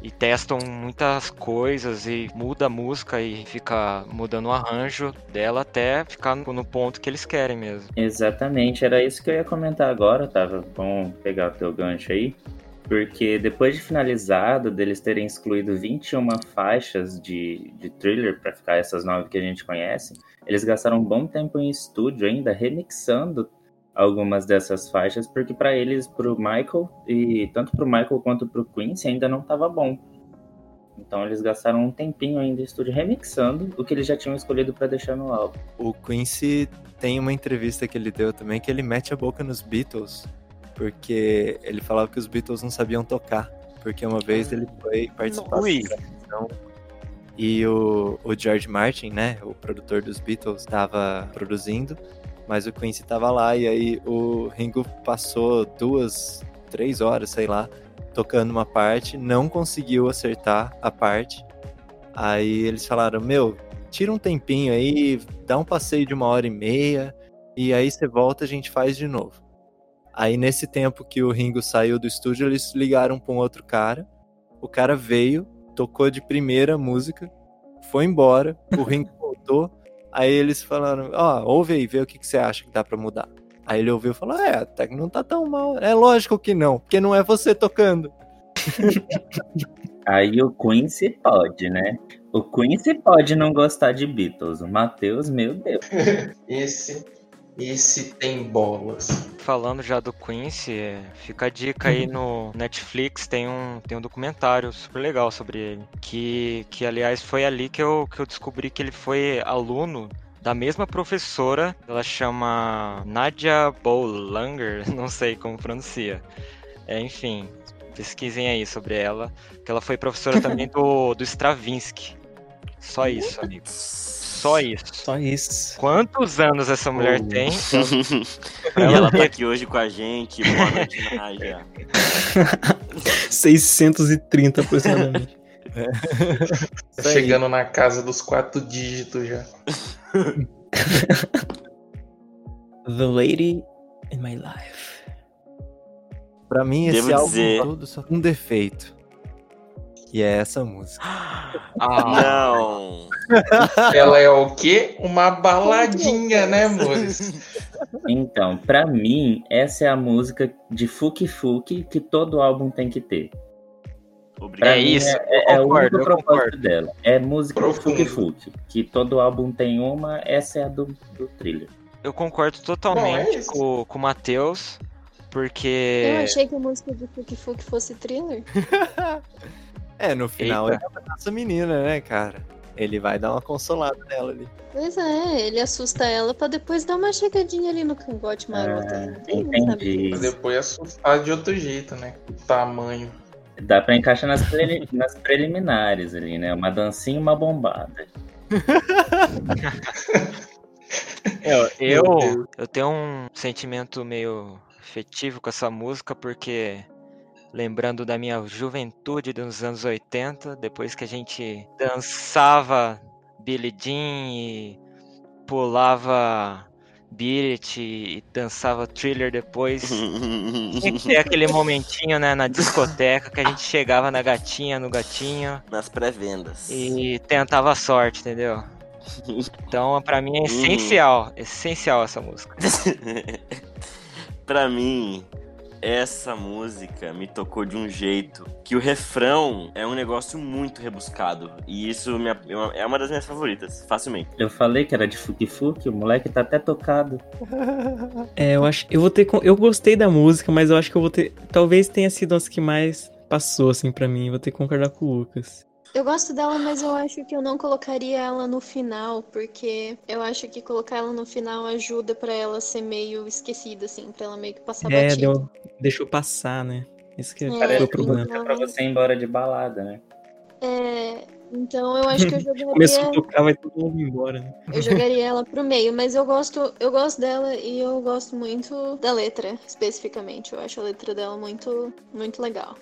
E testam muitas coisas e muda a música e fica mudando o arranjo dela até ficar no ponto que eles querem mesmo. Exatamente, era isso que eu ia comentar agora, tava bom pegar o teu gancho aí, porque depois de finalizado, deles terem excluído 21 faixas de, de thriller para ficar essas nove que a gente conhece, eles gastaram um bom tempo em estúdio ainda remixando algumas dessas faixas, porque para eles, pro Michael, e tanto pro Michael quanto pro Quincy, ainda não tava bom. Então eles gastaram um tempinho ainda em estúdio remixando o que eles já tinham escolhido para deixar no álbum. O Quincy tem uma entrevista que ele deu também que ele mete a boca nos Beatles, porque ele falava que os Beatles não sabiam tocar. Porque uma vez ele foi participar Ui. da gravação e o, o George Martin, né, o produtor dos Beatles, estava produzindo, mas o Quincy estava lá e aí o Ringo passou duas, três horas, sei lá, tocando uma parte, não conseguiu acertar a parte. Aí eles falaram: Meu, tira um tempinho aí, dá um passeio de uma hora e meia, e aí você volta a gente faz de novo. Aí nesse tempo que o Ringo saiu do estúdio, eles ligaram para um outro cara. O cara veio, tocou de primeira música, foi embora, o Ringo voltou. Aí eles falaram: Ó, ouve aí, vê o que, que você acha que dá para mudar. Aí ele ouviu e falou: É, até que não tá tão mal. É lógico que não, porque não é você tocando. Aí o Quincy pode, né? O Quincy pode não gostar de Beatles. O Matheus, meu Deus. Esse, esse tem bolas. Falando já do Quincy, fica a dica aí no Netflix, tem um, tem um documentário super legal sobre ele. Que, que aliás, foi ali que eu, que eu descobri que ele foi aluno da mesma professora. Ela chama Nadia Boulanger, não sei como pronuncia. É, enfim, pesquisem aí sobre ela. Que ela foi professora também do, do Stravinsky. Só isso, amigo. Só isso. Só isso. Quantos anos essa mulher Oh. tem? e ela tá aqui hoje com a gente. Boa noite, Nádia. 630 aproximadamente. Tá chegando na casa dos quatro dígitos já. The Lady in My Life. Pra mim, esse Devo álbum dizer- todo só tem um defeito. Que é essa música. Ah, Não. Ela é o quê? Uma baladinha, né, amores? Então, pra mim, essa é a música de Fuki Fuki que todo álbum tem que ter. Pra Obrigado. É isso, é, eu é o concordo, único eu propósito concordo. dela. É música de Profundo. Fuki Fuki. Que todo álbum tem uma, essa é a do, do thriller. eu concordo Bom, totalmente é isso. com, com o Matheus, Eu porque achei que a música de Fuki Fuki fosse thriller. É, no final Eita. ele abraça a menina, né, cara? Ele vai dar uma consolada nela ali. Pois é, ele assusta ela pra depois dar uma chegadinha ali no cangote maroto. Tem, sabe? entendi. Mas depois assustar de outro jeito, né? O tamanho. Dá pra encaixar nas, preli- nas preliminares ali, né? Uma dancinha e uma bombada. eu, Meu eu, Deus. eu tenho um sentimento meio afetivo com essa música, porque lembrando da minha juventude dos anos 80, depois que a gente dançava Billie Jean e pulava Beat e dançava Thriller depois. Tinha que ter aquele momentinho, né, na discoteca que a gente chegava na gatinha, no gatinho Nas pré-vendas. e tentava a sorte, entendeu? Então, pra mim é essencial, essencial essa música. pra mim, essa música me tocou de um jeito que o refrão é um negócio muito rebuscado. E isso me- é uma das minhas favoritas, facilmente. Eu falei que era de Fuki Fuki, o moleque tá até tocado. É, eu acho. Eu vou ter. Eu gostei da música, mas eu acho que eu vou ter. Talvez tenha sido as que mais passou, assim, pra mim. Vou ter que concordar com o Lucas. Eu gosto dela, mas eu acho que eu não colocaria ela no final, porque eu acho que colocar ela no final ajuda pra ela ser meio esquecida, assim, pra ela meio que passar É, batida. deu, deixou passar, né? Esse que É, Parece o problema. música pra você ir embora de balada, né? É, Então eu acho que eu jogaria. Começou a tocar, vai todo mundo embora, né? Eu jogaria ela pro meio, mas eu gosto, eu gosto dela e eu gosto muito da letra, especificamente. Eu acho a letra dela muito, muito legal.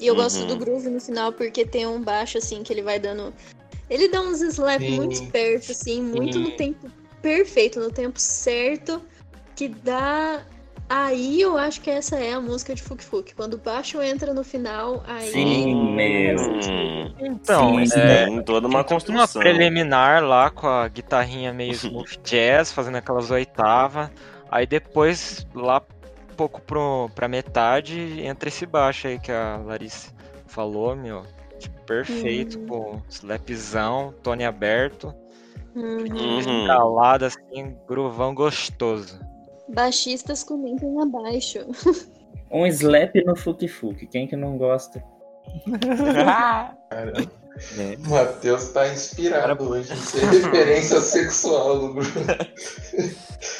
E eu gosto Uhum. do groove no final porque tem um baixo assim que ele vai dando. Ele dá uns slaps Sim. muito espertos, assim, muito no Sim. tempo perfeito, no tempo certo, que dá. Aí eu acho que essa é a música de Fuk Fuk. Quando o baixo entra no final, aí. Sim, mesmo. Hum, Então, Sim, é, tem toda uma uma construção. preliminar lá com a guitarrinha meio smooth jazz, fazendo aquelas oitavas. Aí depois, lá pouco pro, pra metade, entra esse baixo aí que a Larissa falou, meu. Tipo, perfeito, Uhum. com slapzão, tone aberto, Uhum. Uhum. escalada assim, gruvão gostoso. Baixistas comentem abaixo. Um slap no Fuk Fuk, quem que não gosta? Cara, o Matheus tá inspirado hoje em ser referência sexual no grupo.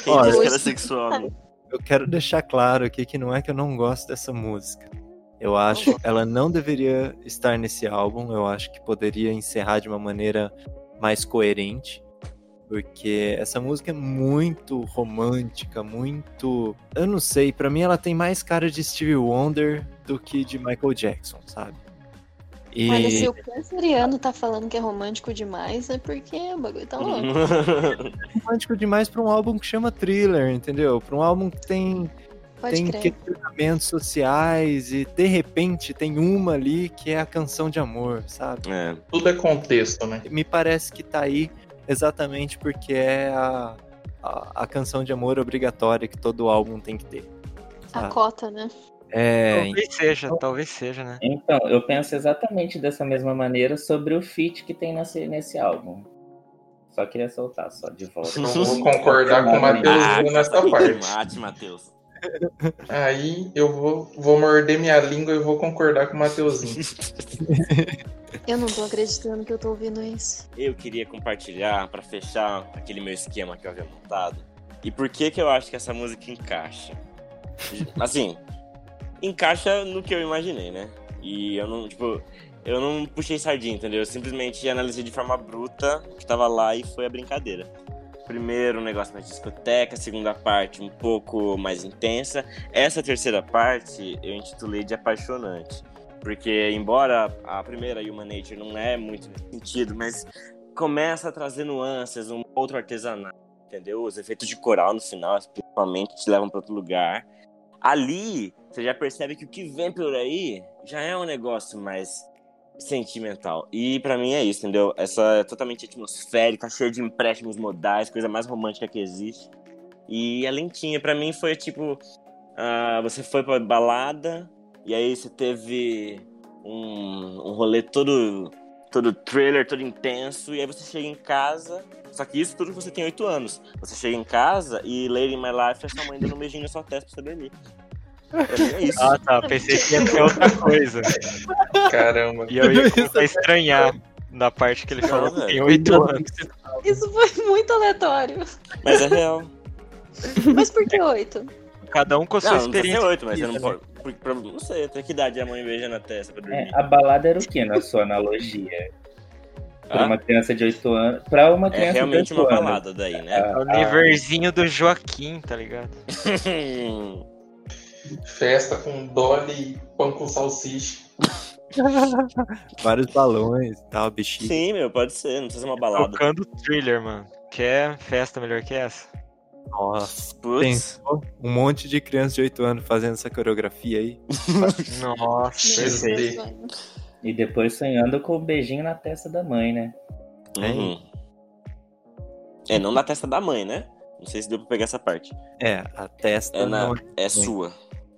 Quem Olha, disse que era sexual? Eu quero deixar claro aqui que não é que eu não gosto dessa música. Eu acho que ela não deveria estar nesse álbum. Eu acho que poderia encerrar de uma maneira mais coerente. Porque essa música é muito romântica, muito. Eu não sei, pra mim ela tem mais cara de Stevie Wonder do que de Michael Jackson, sabe? E Olha, se o canceriano tá falando que é romântico demais, é porque o bagulho tá louco. romântico demais pra um álbum que chama Thriller, entendeu? Pra um álbum que tem Pode tem crer. questionamentos sociais e de repente tem uma ali que é a canção de amor, sabe? É. Tudo é contexto, né? Me parece que tá aí exatamente porque é a, a, a canção de amor obrigatória que todo álbum tem que ter. A sabe? cota, né? É, Talvez seja, talvez seja, né? Então, eu penso exatamente dessa mesma maneira sobre o feat que tem nesse, nesse álbum. Só queria soltar, só de volta. Eu vou concordar com o Matheusinho nessa que parte. mate, Matheus. Aí eu vou, vou morder minha língua e vou concordar com o Matheusinho. Eu não tô acreditando que eu tô ouvindo isso. Eu queria compartilhar pra fechar aquele meu esquema que eu havia montado. E por que que eu acho que essa música encaixa? Assim, encaixa no que eu imaginei, né? E eu não, tipo, eu não puxei sardinha, entendeu? Eu simplesmente analisei de forma bruta o que tava lá e foi a brincadeira. Primeiro, um negócio mais discoteca, segunda parte um pouco mais intensa. Essa terceira parte eu intitulei de apaixonante. Porque, embora a primeira Human Nature não é muito nesse sentido, mas começa a trazer nuances, um outro artesanato, entendeu? Os efeitos de coral no final, principalmente, te levam para outro lugar. Ali, você já percebe que o que vem por aí já é um negócio mais sentimental. E pra mim é isso, entendeu? Essa é totalmente atmosférica, cheia de empréstimos modais, coisa mais romântica que existe. E a lentinha, pra mim, foi tipo. ah, você foi pra balada, e aí você teve um, um rolê todo, todo thriller, todo intenso, e aí você chega em casa. Só que isso tudo você tem 8 anos. Você chega em casa e Lady in My Life é sua mãe dando um beijinho na sua testa pra você dormir. É isso. Ah, tá. Pensei que ia ter outra coisa. Caramba. E eu ia começar a estranhar na parte que ele falou que tem velho. oito anos. Isso foi muito aleatório. Mas é real. Mas por que oito? Cada um com a sua Não, não experiência. ser 8, mas você de não pode. pra- Não sei, até que idade a mãe beija na testa pra dormir. É, a balada era o que na sua analogia? Pra Ah? uma criança de 8 anos. Pra uma É criança realmente de uma 8 anos. balada daí, né? É o Niverzinho do Joaquim, tá ligado? Festa com Dolly e pão com salsicha. vários balões e tal, bichinho. Sim, meu, pode ser, não precisa ser uma balada. Tocando thriller, mano. Quer festa melhor que essa? Nossa, Putz. pensou? Um monte de criança de 8 anos fazendo essa coreografia aí. Nossa, perfeito. Deus. E depois sonhando com o beijinho na testa da mãe, né? Uhum. É, não na testa da mãe, né? Não sei se deu pra pegar essa parte. É, a testa É, na, não é sua.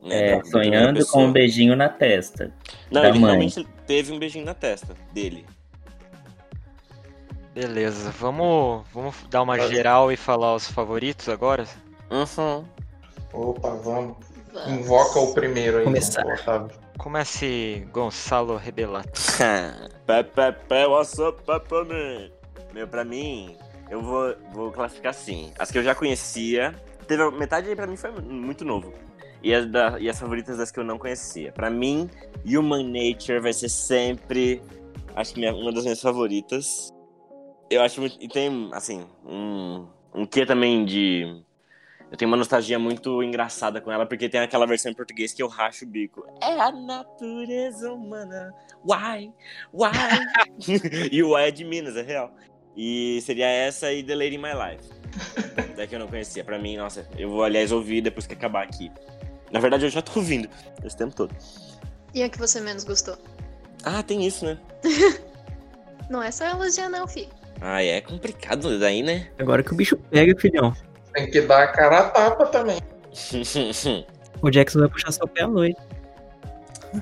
né? É, Da- da sonhando com pessoa. um beijinho na testa. Não, da ele mãe. realmente teve um beijinho na testa dele. Beleza, vamos, vamos dar uma geral e falar os favoritos agora? Uhum. Opa, vamos. Vamos. Invoca o primeiro aí, Começar. Otávio. Comece Gonçalo Rebelato. pé, what's up, man? Meu, pra mim, eu vou, vou classificar assim. As que eu já conhecia, teve metade aí pra mim foi muito novo. E as, da- e as favoritas das que eu não conhecia. Pra mim, Human Nature vai ser sempre Acho que minha- uma das minhas favoritas. Eu acho muito. E tem, assim, um, um quê também de. Eu tenho uma nostalgia muito engraçada com ela, porque tem aquela versão em português que eu racho o bico. É a natureza humana. Why? Why? e o Why é de Minas, é real. E seria essa e The Lady in My Life. Daí que eu não conhecia. Pra mim, nossa, eu vou, aliás, ouvir depois que acabar aqui. Na verdade, eu já tô ouvindo esse tempo todo. E a que você menos gostou? Ah, tem isso, né? Não é só elogiar, não, fi. Ah, é complicado daí, né? Agora que o bicho pega, filhão. Tem que dar a cara a tapa também. O Jackson vai puxar seu pé à noite.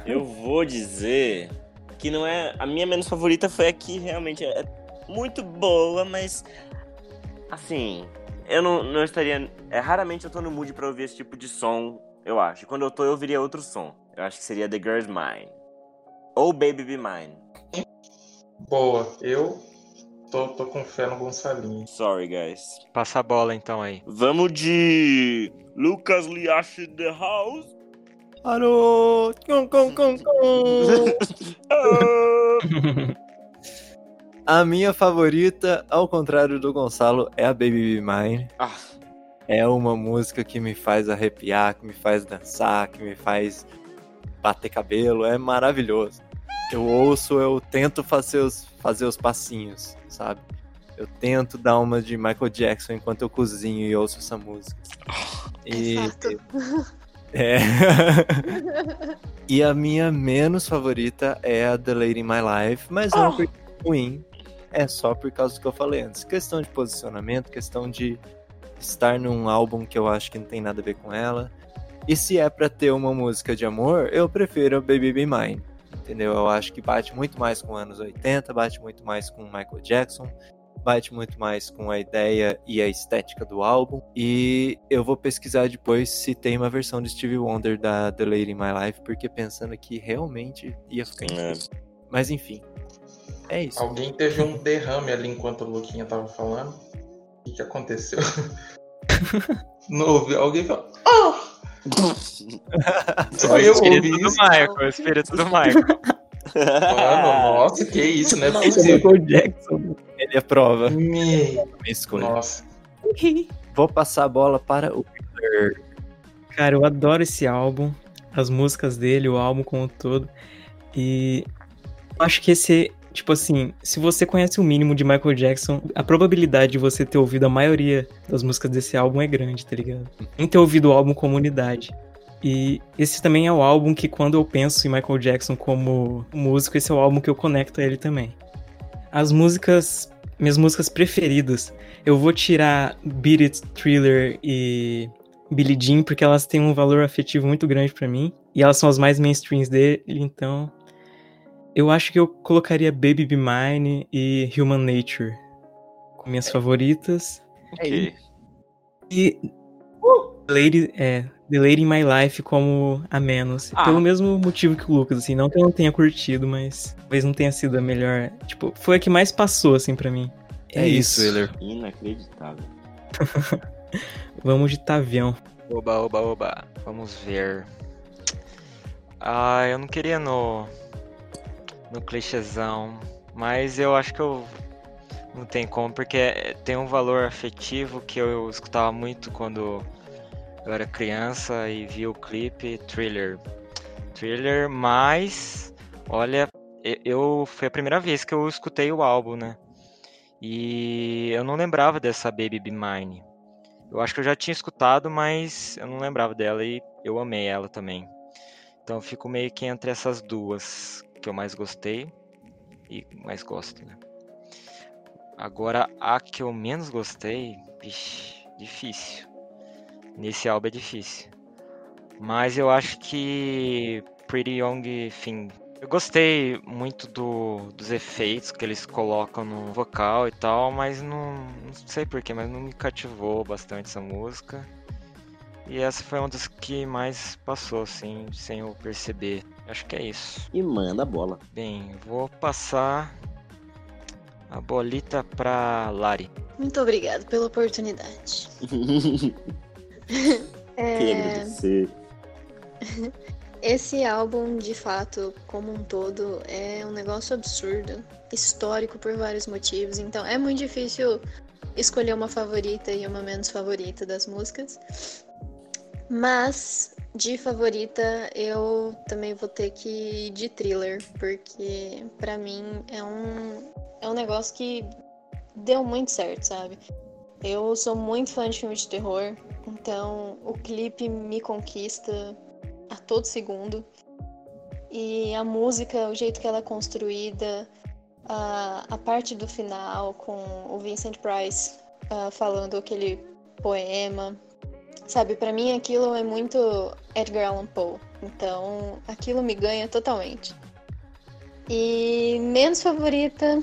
eu vou dizer que não é. A minha menos favorita foi a que realmente é muito boa, mas. Assim. Eu não, não estaria. É, raramente eu tô no mood pra ouvir esse tipo de som, eu acho. Quando eu tô, eu ouviria outro som. Eu acho que seria The Girl's Mine. Ou Baby Be Mine. Boa, eu tô, tô com fé no Gonçalinho. Sorry, guys. Passa a bola então aí. Vamos de. Lucas Liache The House. Alô! Com, com, com, com. A minha favorita, ao contrário do Gonçalo, é a Baby Be Mine. Ah, É uma música que me faz arrepiar, que me faz dançar, que me faz bater cabelo. É maravilhoso. Eu ouço, eu tento fazer os, fazer os passinhos, sabe? Eu tento dar uma de Michael Jackson enquanto eu cozinho e ouço essa música. E, fato. é. e a minha menos favorita é a The Lady in My Life, mas não porque é ruim. É só por causa do que eu falei antes. Questão de posicionamento, questão de estar num álbum que eu acho que não tem nada a ver com ela. E se é pra ter uma música de amor, eu prefiro Baby Be Mine. Entendeu? Eu acho que bate muito mais com anos 80, bate muito mais com Michael Jackson, bate muito mais com a ideia e a estética do álbum. E eu vou pesquisar depois se tem uma versão de Stevie Wonder da The Lady in My Life, porque pensando que realmente ia ficar É. incrível. Mas enfim, é isso. Alguém teve um derrame ali enquanto o Luquinha tava falando. O que, que aconteceu? Não ouvi. Alguém falou. Ah! Só eu ouvi Espírito do isso. Michael, o espírito do Michael. Mano, nossa, que isso, é é. Michael Jackson. Ele aprova Me... minha escolha. Nossa. Vou passar a bola para o Peter. Cara, eu adoro esse álbum, as músicas dele, o álbum como um todo. E eu acho que esse, tipo assim, se você conhece o mínimo de Michael Jackson, a probabilidade de você ter ouvido a maioria das músicas desse álbum é grande, tá ligado? Em ter ouvido o álbum Comunidade. E esse também é o álbum que, quando eu penso em Michael Jackson como músico, esse é o álbum que eu conecto a ele também. As músicas, minhas músicas preferidas, eu vou tirar Beat It, Thriller e Billie Jean, porque elas têm um valor afetivo muito grande pra mim. E elas são as mais mainstreams dele, então. Eu acho que eu colocaria Baby Be Mine e Human Nature como minhas favoritas. Ok. E. Lady, é, The Lady in My Life como a menos. Ah. Pelo mesmo motivo que o Lucas, assim. Não que eu não tenha curtido, mas talvez não tenha sido a melhor. Tipo, foi a que mais passou, assim, pra mim. É, isso, Willer. Inacreditável. Vamos de Tavião. Oba, oba, oba. Vamos ver. Ah, eu não queria no. No clichêzão. Mas eu acho que eu. Não tem como, porque tem um valor afetivo que eu escutava muito quando eu era criança e via o clipe Thriller. Thriller, mas. Olha, eu. Foi a primeira vez que eu escutei o álbum, né? E eu não lembrava dessa Baby Be Mine. Eu acho que eu já tinha escutado, mas eu não lembrava dela e eu amei ela também. Então eu fico meio que entre essas duas que eu mais gostei e mais gosto, né? Agora a que eu menos gostei, vixe, difícil. Nesse álbum é difícil. Mas eu acho que Pretty Young Thing. Eu gostei muito do, dos efeitos que eles colocam no vocal e tal, mas não, não sei porquê, mas não me cativou bastante essa música. E essa foi uma das que mais passou, assim, sem eu perceber. Acho que é isso. E manda a bola. Bem, vou passar a bolita pra Lari. Muito obrigado pela oportunidade. Queria É, agradecer. esse álbum, de fato, como um todo, é um negócio absurdo, histórico por vários motivos, então é muito difícil escolher uma favorita e uma menos favorita das músicas. Mas de favorita eu também vou ter que ir de thriller, porque pra mim é um é um negócio que deu muito certo, sabe? Eu sou muito fã de filmes de terror, então o clipe me conquista a todo segundo. E a música, o jeito que ela é construída, a, a parte do final com o Vincent Price uh, falando aquele poema, sabe? Para mim aquilo é muito Edgar Allan Poe, então aquilo me ganha totalmente. E menos favorita,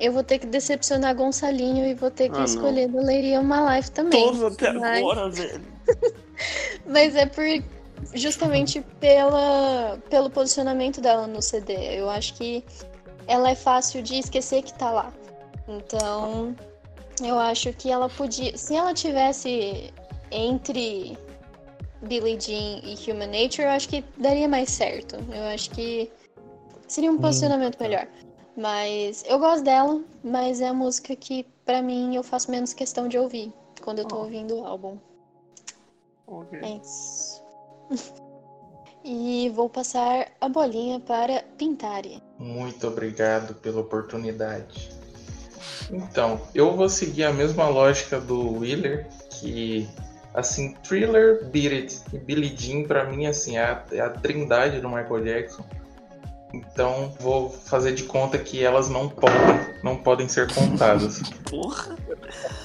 eu vou ter que decepcionar Gonçalinho e vou ter que Ah, escolher do of My Life também. Todos até Mas- agora, velho. Mas é por justamente pela, pelo posicionamento dela no CD. Eu acho que ela é fácil de esquecer que tá lá. Então, eu acho que ela podia. Se ela tivesse entre Billie Jean e Human Nature, eu acho que daria mais certo. Eu acho que seria um posicionamento melhor. Mas eu gosto dela, mas é a música que, pra mim, eu faço menos questão de ouvir quando eu tô ouvindo o álbum. É isso. E vou passar a bolinha para Pintari. Muito obrigado pela oportunidade. Então, eu vou seguir a mesma lógica do Wheeler, que assim, Thriller, Beat It e Billie Jean pra mim assim, é a, é a trindade do Michael Jackson. Então, vou fazer de conta que elas não podem, não podem ser contadas. Porra.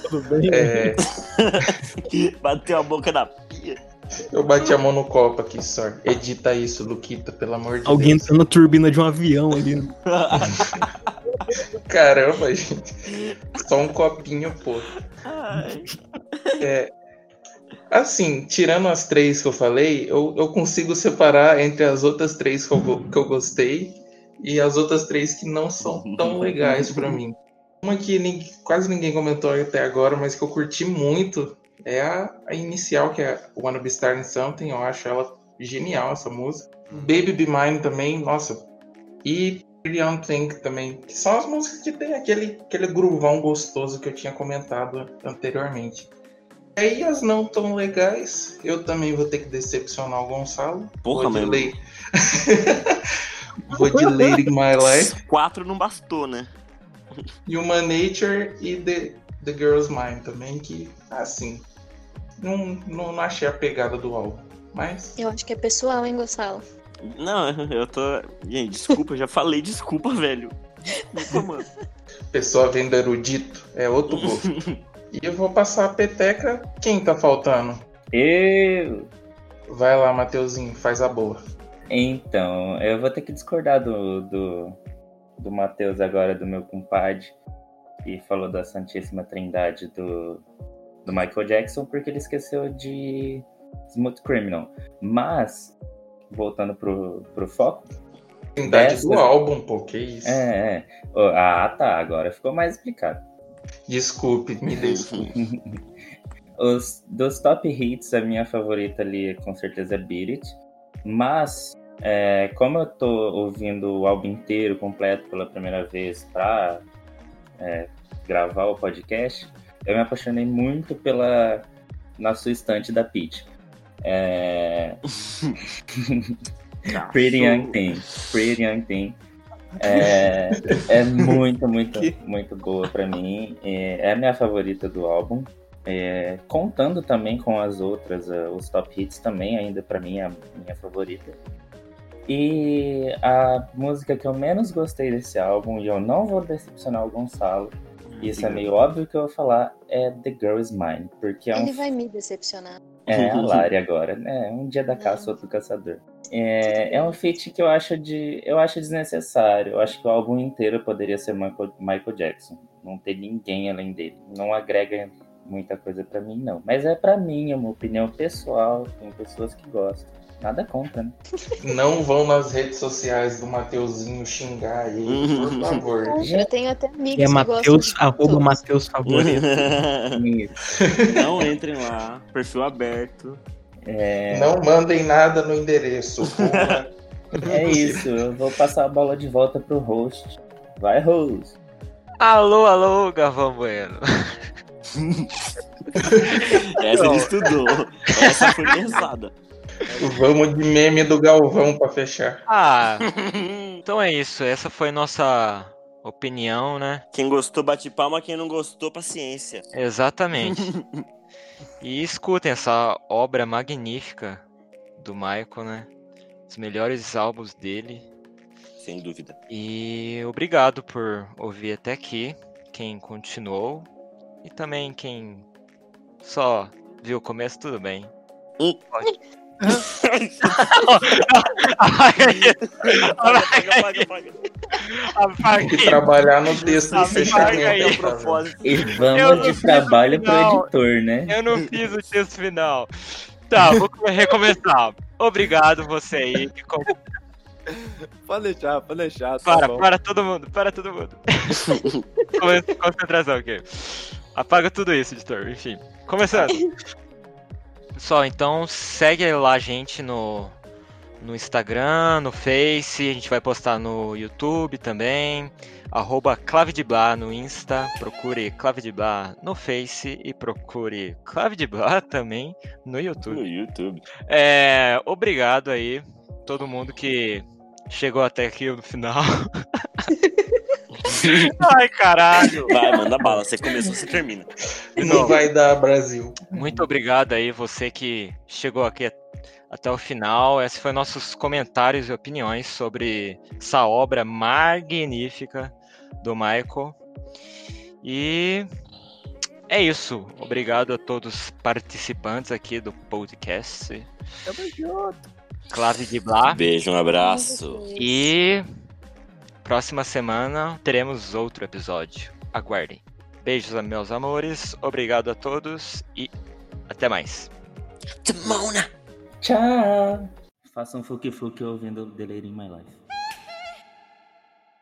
Tudo bem? É, Bateu a boca na pia. eu bati a mão no copo aqui, só. Edita isso, Luquita, pelo amor de Alguém Deus. tá na turbina de um avião ali. né? Caramba, gente. Só um copinho, pô. Ai. É, assim, tirando as três que eu falei, eu, eu consigo separar entre as outras três que eu, que eu gostei e as outras três que não são tão legais pra mim. Uma que nin- quase ninguém comentou até agora, mas que eu curti muito é a, a inicial, que é Wanna Be Starting Something. Eu acho ela genial, essa música. Baby Be Mine também, nossa. E Pretty Young Thing também, que são as músicas que tem aquele, aquele groovão gostoso que eu tinha comentado anteriormente. E aí as não tão legais, eu também vou ter que decepcionar o Gonçalo. Porra, vou de mesmo. Lady... vou de Lady My Life, Quatro não bastou, né? Human Nature e The, The Girl's Mind também, que assim, não, não, não achei a pegada do álbum. Mas Eu acho que é pessoal, hein, Gonçalo? Não, eu tô. Gente, desculpa, eu já falei desculpa, velho. Desculpa, mano. pessoa vendo erudito é outro gosto. e eu vou passar a peteca. Quem tá faltando? Eu. Vai lá, Mateuzinho, faz a boa. Então, eu vou ter que discordar do, do, do Matheus agora, do meu compadre, que falou da Santíssima Trindade do, do Michael Jackson, porque ele esqueceu de Smooth Criminal. Mas, voltando pro, pro foco, Trindade Dessa- do álbum, pô, que isso. é, é. Ah, tá, agora ficou mais explicado. Desculpe, me desculpe. Os, dos top hits, a minha favorita ali com certeza é Beat It. Mas, é, como eu tô ouvindo o álbum inteiro, completo, pela primeira vez pra é, gravar o podcast, eu me apaixonei muito pela Na Sua Estante da Peach. É, Pretty Young Thing. Pretty Young Thing. É, é muito, muito, muito boa pra mim. É, é a minha favorita do álbum. É, contando também com as outras, eh, os top hits também, ainda pra mim é a minha favorita. E a música que eu menos gostei desse álbum, e eu não vou decepcionar o Gonçalo, isso é meio óbvio que eu vou falar, é The Girl Is Mine, porque é um Ele vai me decepcionar. é, a Lari agora, né? Um dia da caça, outro do caçador. É, é um feat que eu acho de. Eu acho desnecessário. Eu acho que o álbum inteiro poderia ser Michael, Michael Jackson. Não ter ninguém além dele. Não agrega muita coisa pra mim, não. Mas é pra mim, é uma opinião pessoal. Tem pessoas que gostam. Nada contra, né? Não vão nas redes sociais do Mateuzinho xingar ele, por favor. Eu tenho até amigos É que Mateus, arroba. Mateus favorito. Não entrem lá, perfil aberto. É, Não mandem nada no endereço. É isso, eu vou passar a bola de volta pro host. Vai, host. Alô, alô, Gavão Bueno. Essa ele estudou. Essa foi pensada. Vamos de meme do Galvão pra fechar. Ah, então é isso. Essa foi nossa opinião, né? Quem gostou, bate palma. Quem não gostou, paciência. Exatamente. E escutem essa obra magnífica do Michael, né? Os melhores álbuns dele. Sem dúvida. E obrigado por ouvir até aqui, quem continuou e também quem só viu o começo, tudo bem. Hum. Pode. Apaga, apaga, apaga. Tem que trabalhar no texto de fechamento. E vamos de trabalho o pro editor, né? Eu não fiz o texto final. Tá, vou recomeçar. Obrigado você aí. que Pode deixar, pode deixar. Tá Para, bom. para todo mundo, para todo mundo. Con- Concentração aqui. Apaga tudo isso, editor. Enfim, começando. Pessoal, então segue lá a gente no, no Instagram, no Face, a gente vai postar no YouTube também. Arroba Clave de Blá no Insta, procure Clave de Blá no Face e procure Clave de Blá também no YouTube. No YouTube. É, obrigado aí, todo mundo que chegou até aqui no final. Ai, caralho. Vai, manda bala. Você começou, você termina. De Não vai dar Brasil. muito obrigado aí, você que chegou aqui at- até o final. Esses foram nossos comentários e opiniões sobre essa obra magnífica do Michael. E é isso. Obrigado a todos os participantes aqui do podcast. Tamo junto. Clave de Blá. Beijo, um abraço. E próxima semana teremos outro episódio. Aguardem. Beijos, meus amores. Obrigado a todos e até mais. Timona! Tchau! Façam fuki fuki ouvindo Deleire in My Life.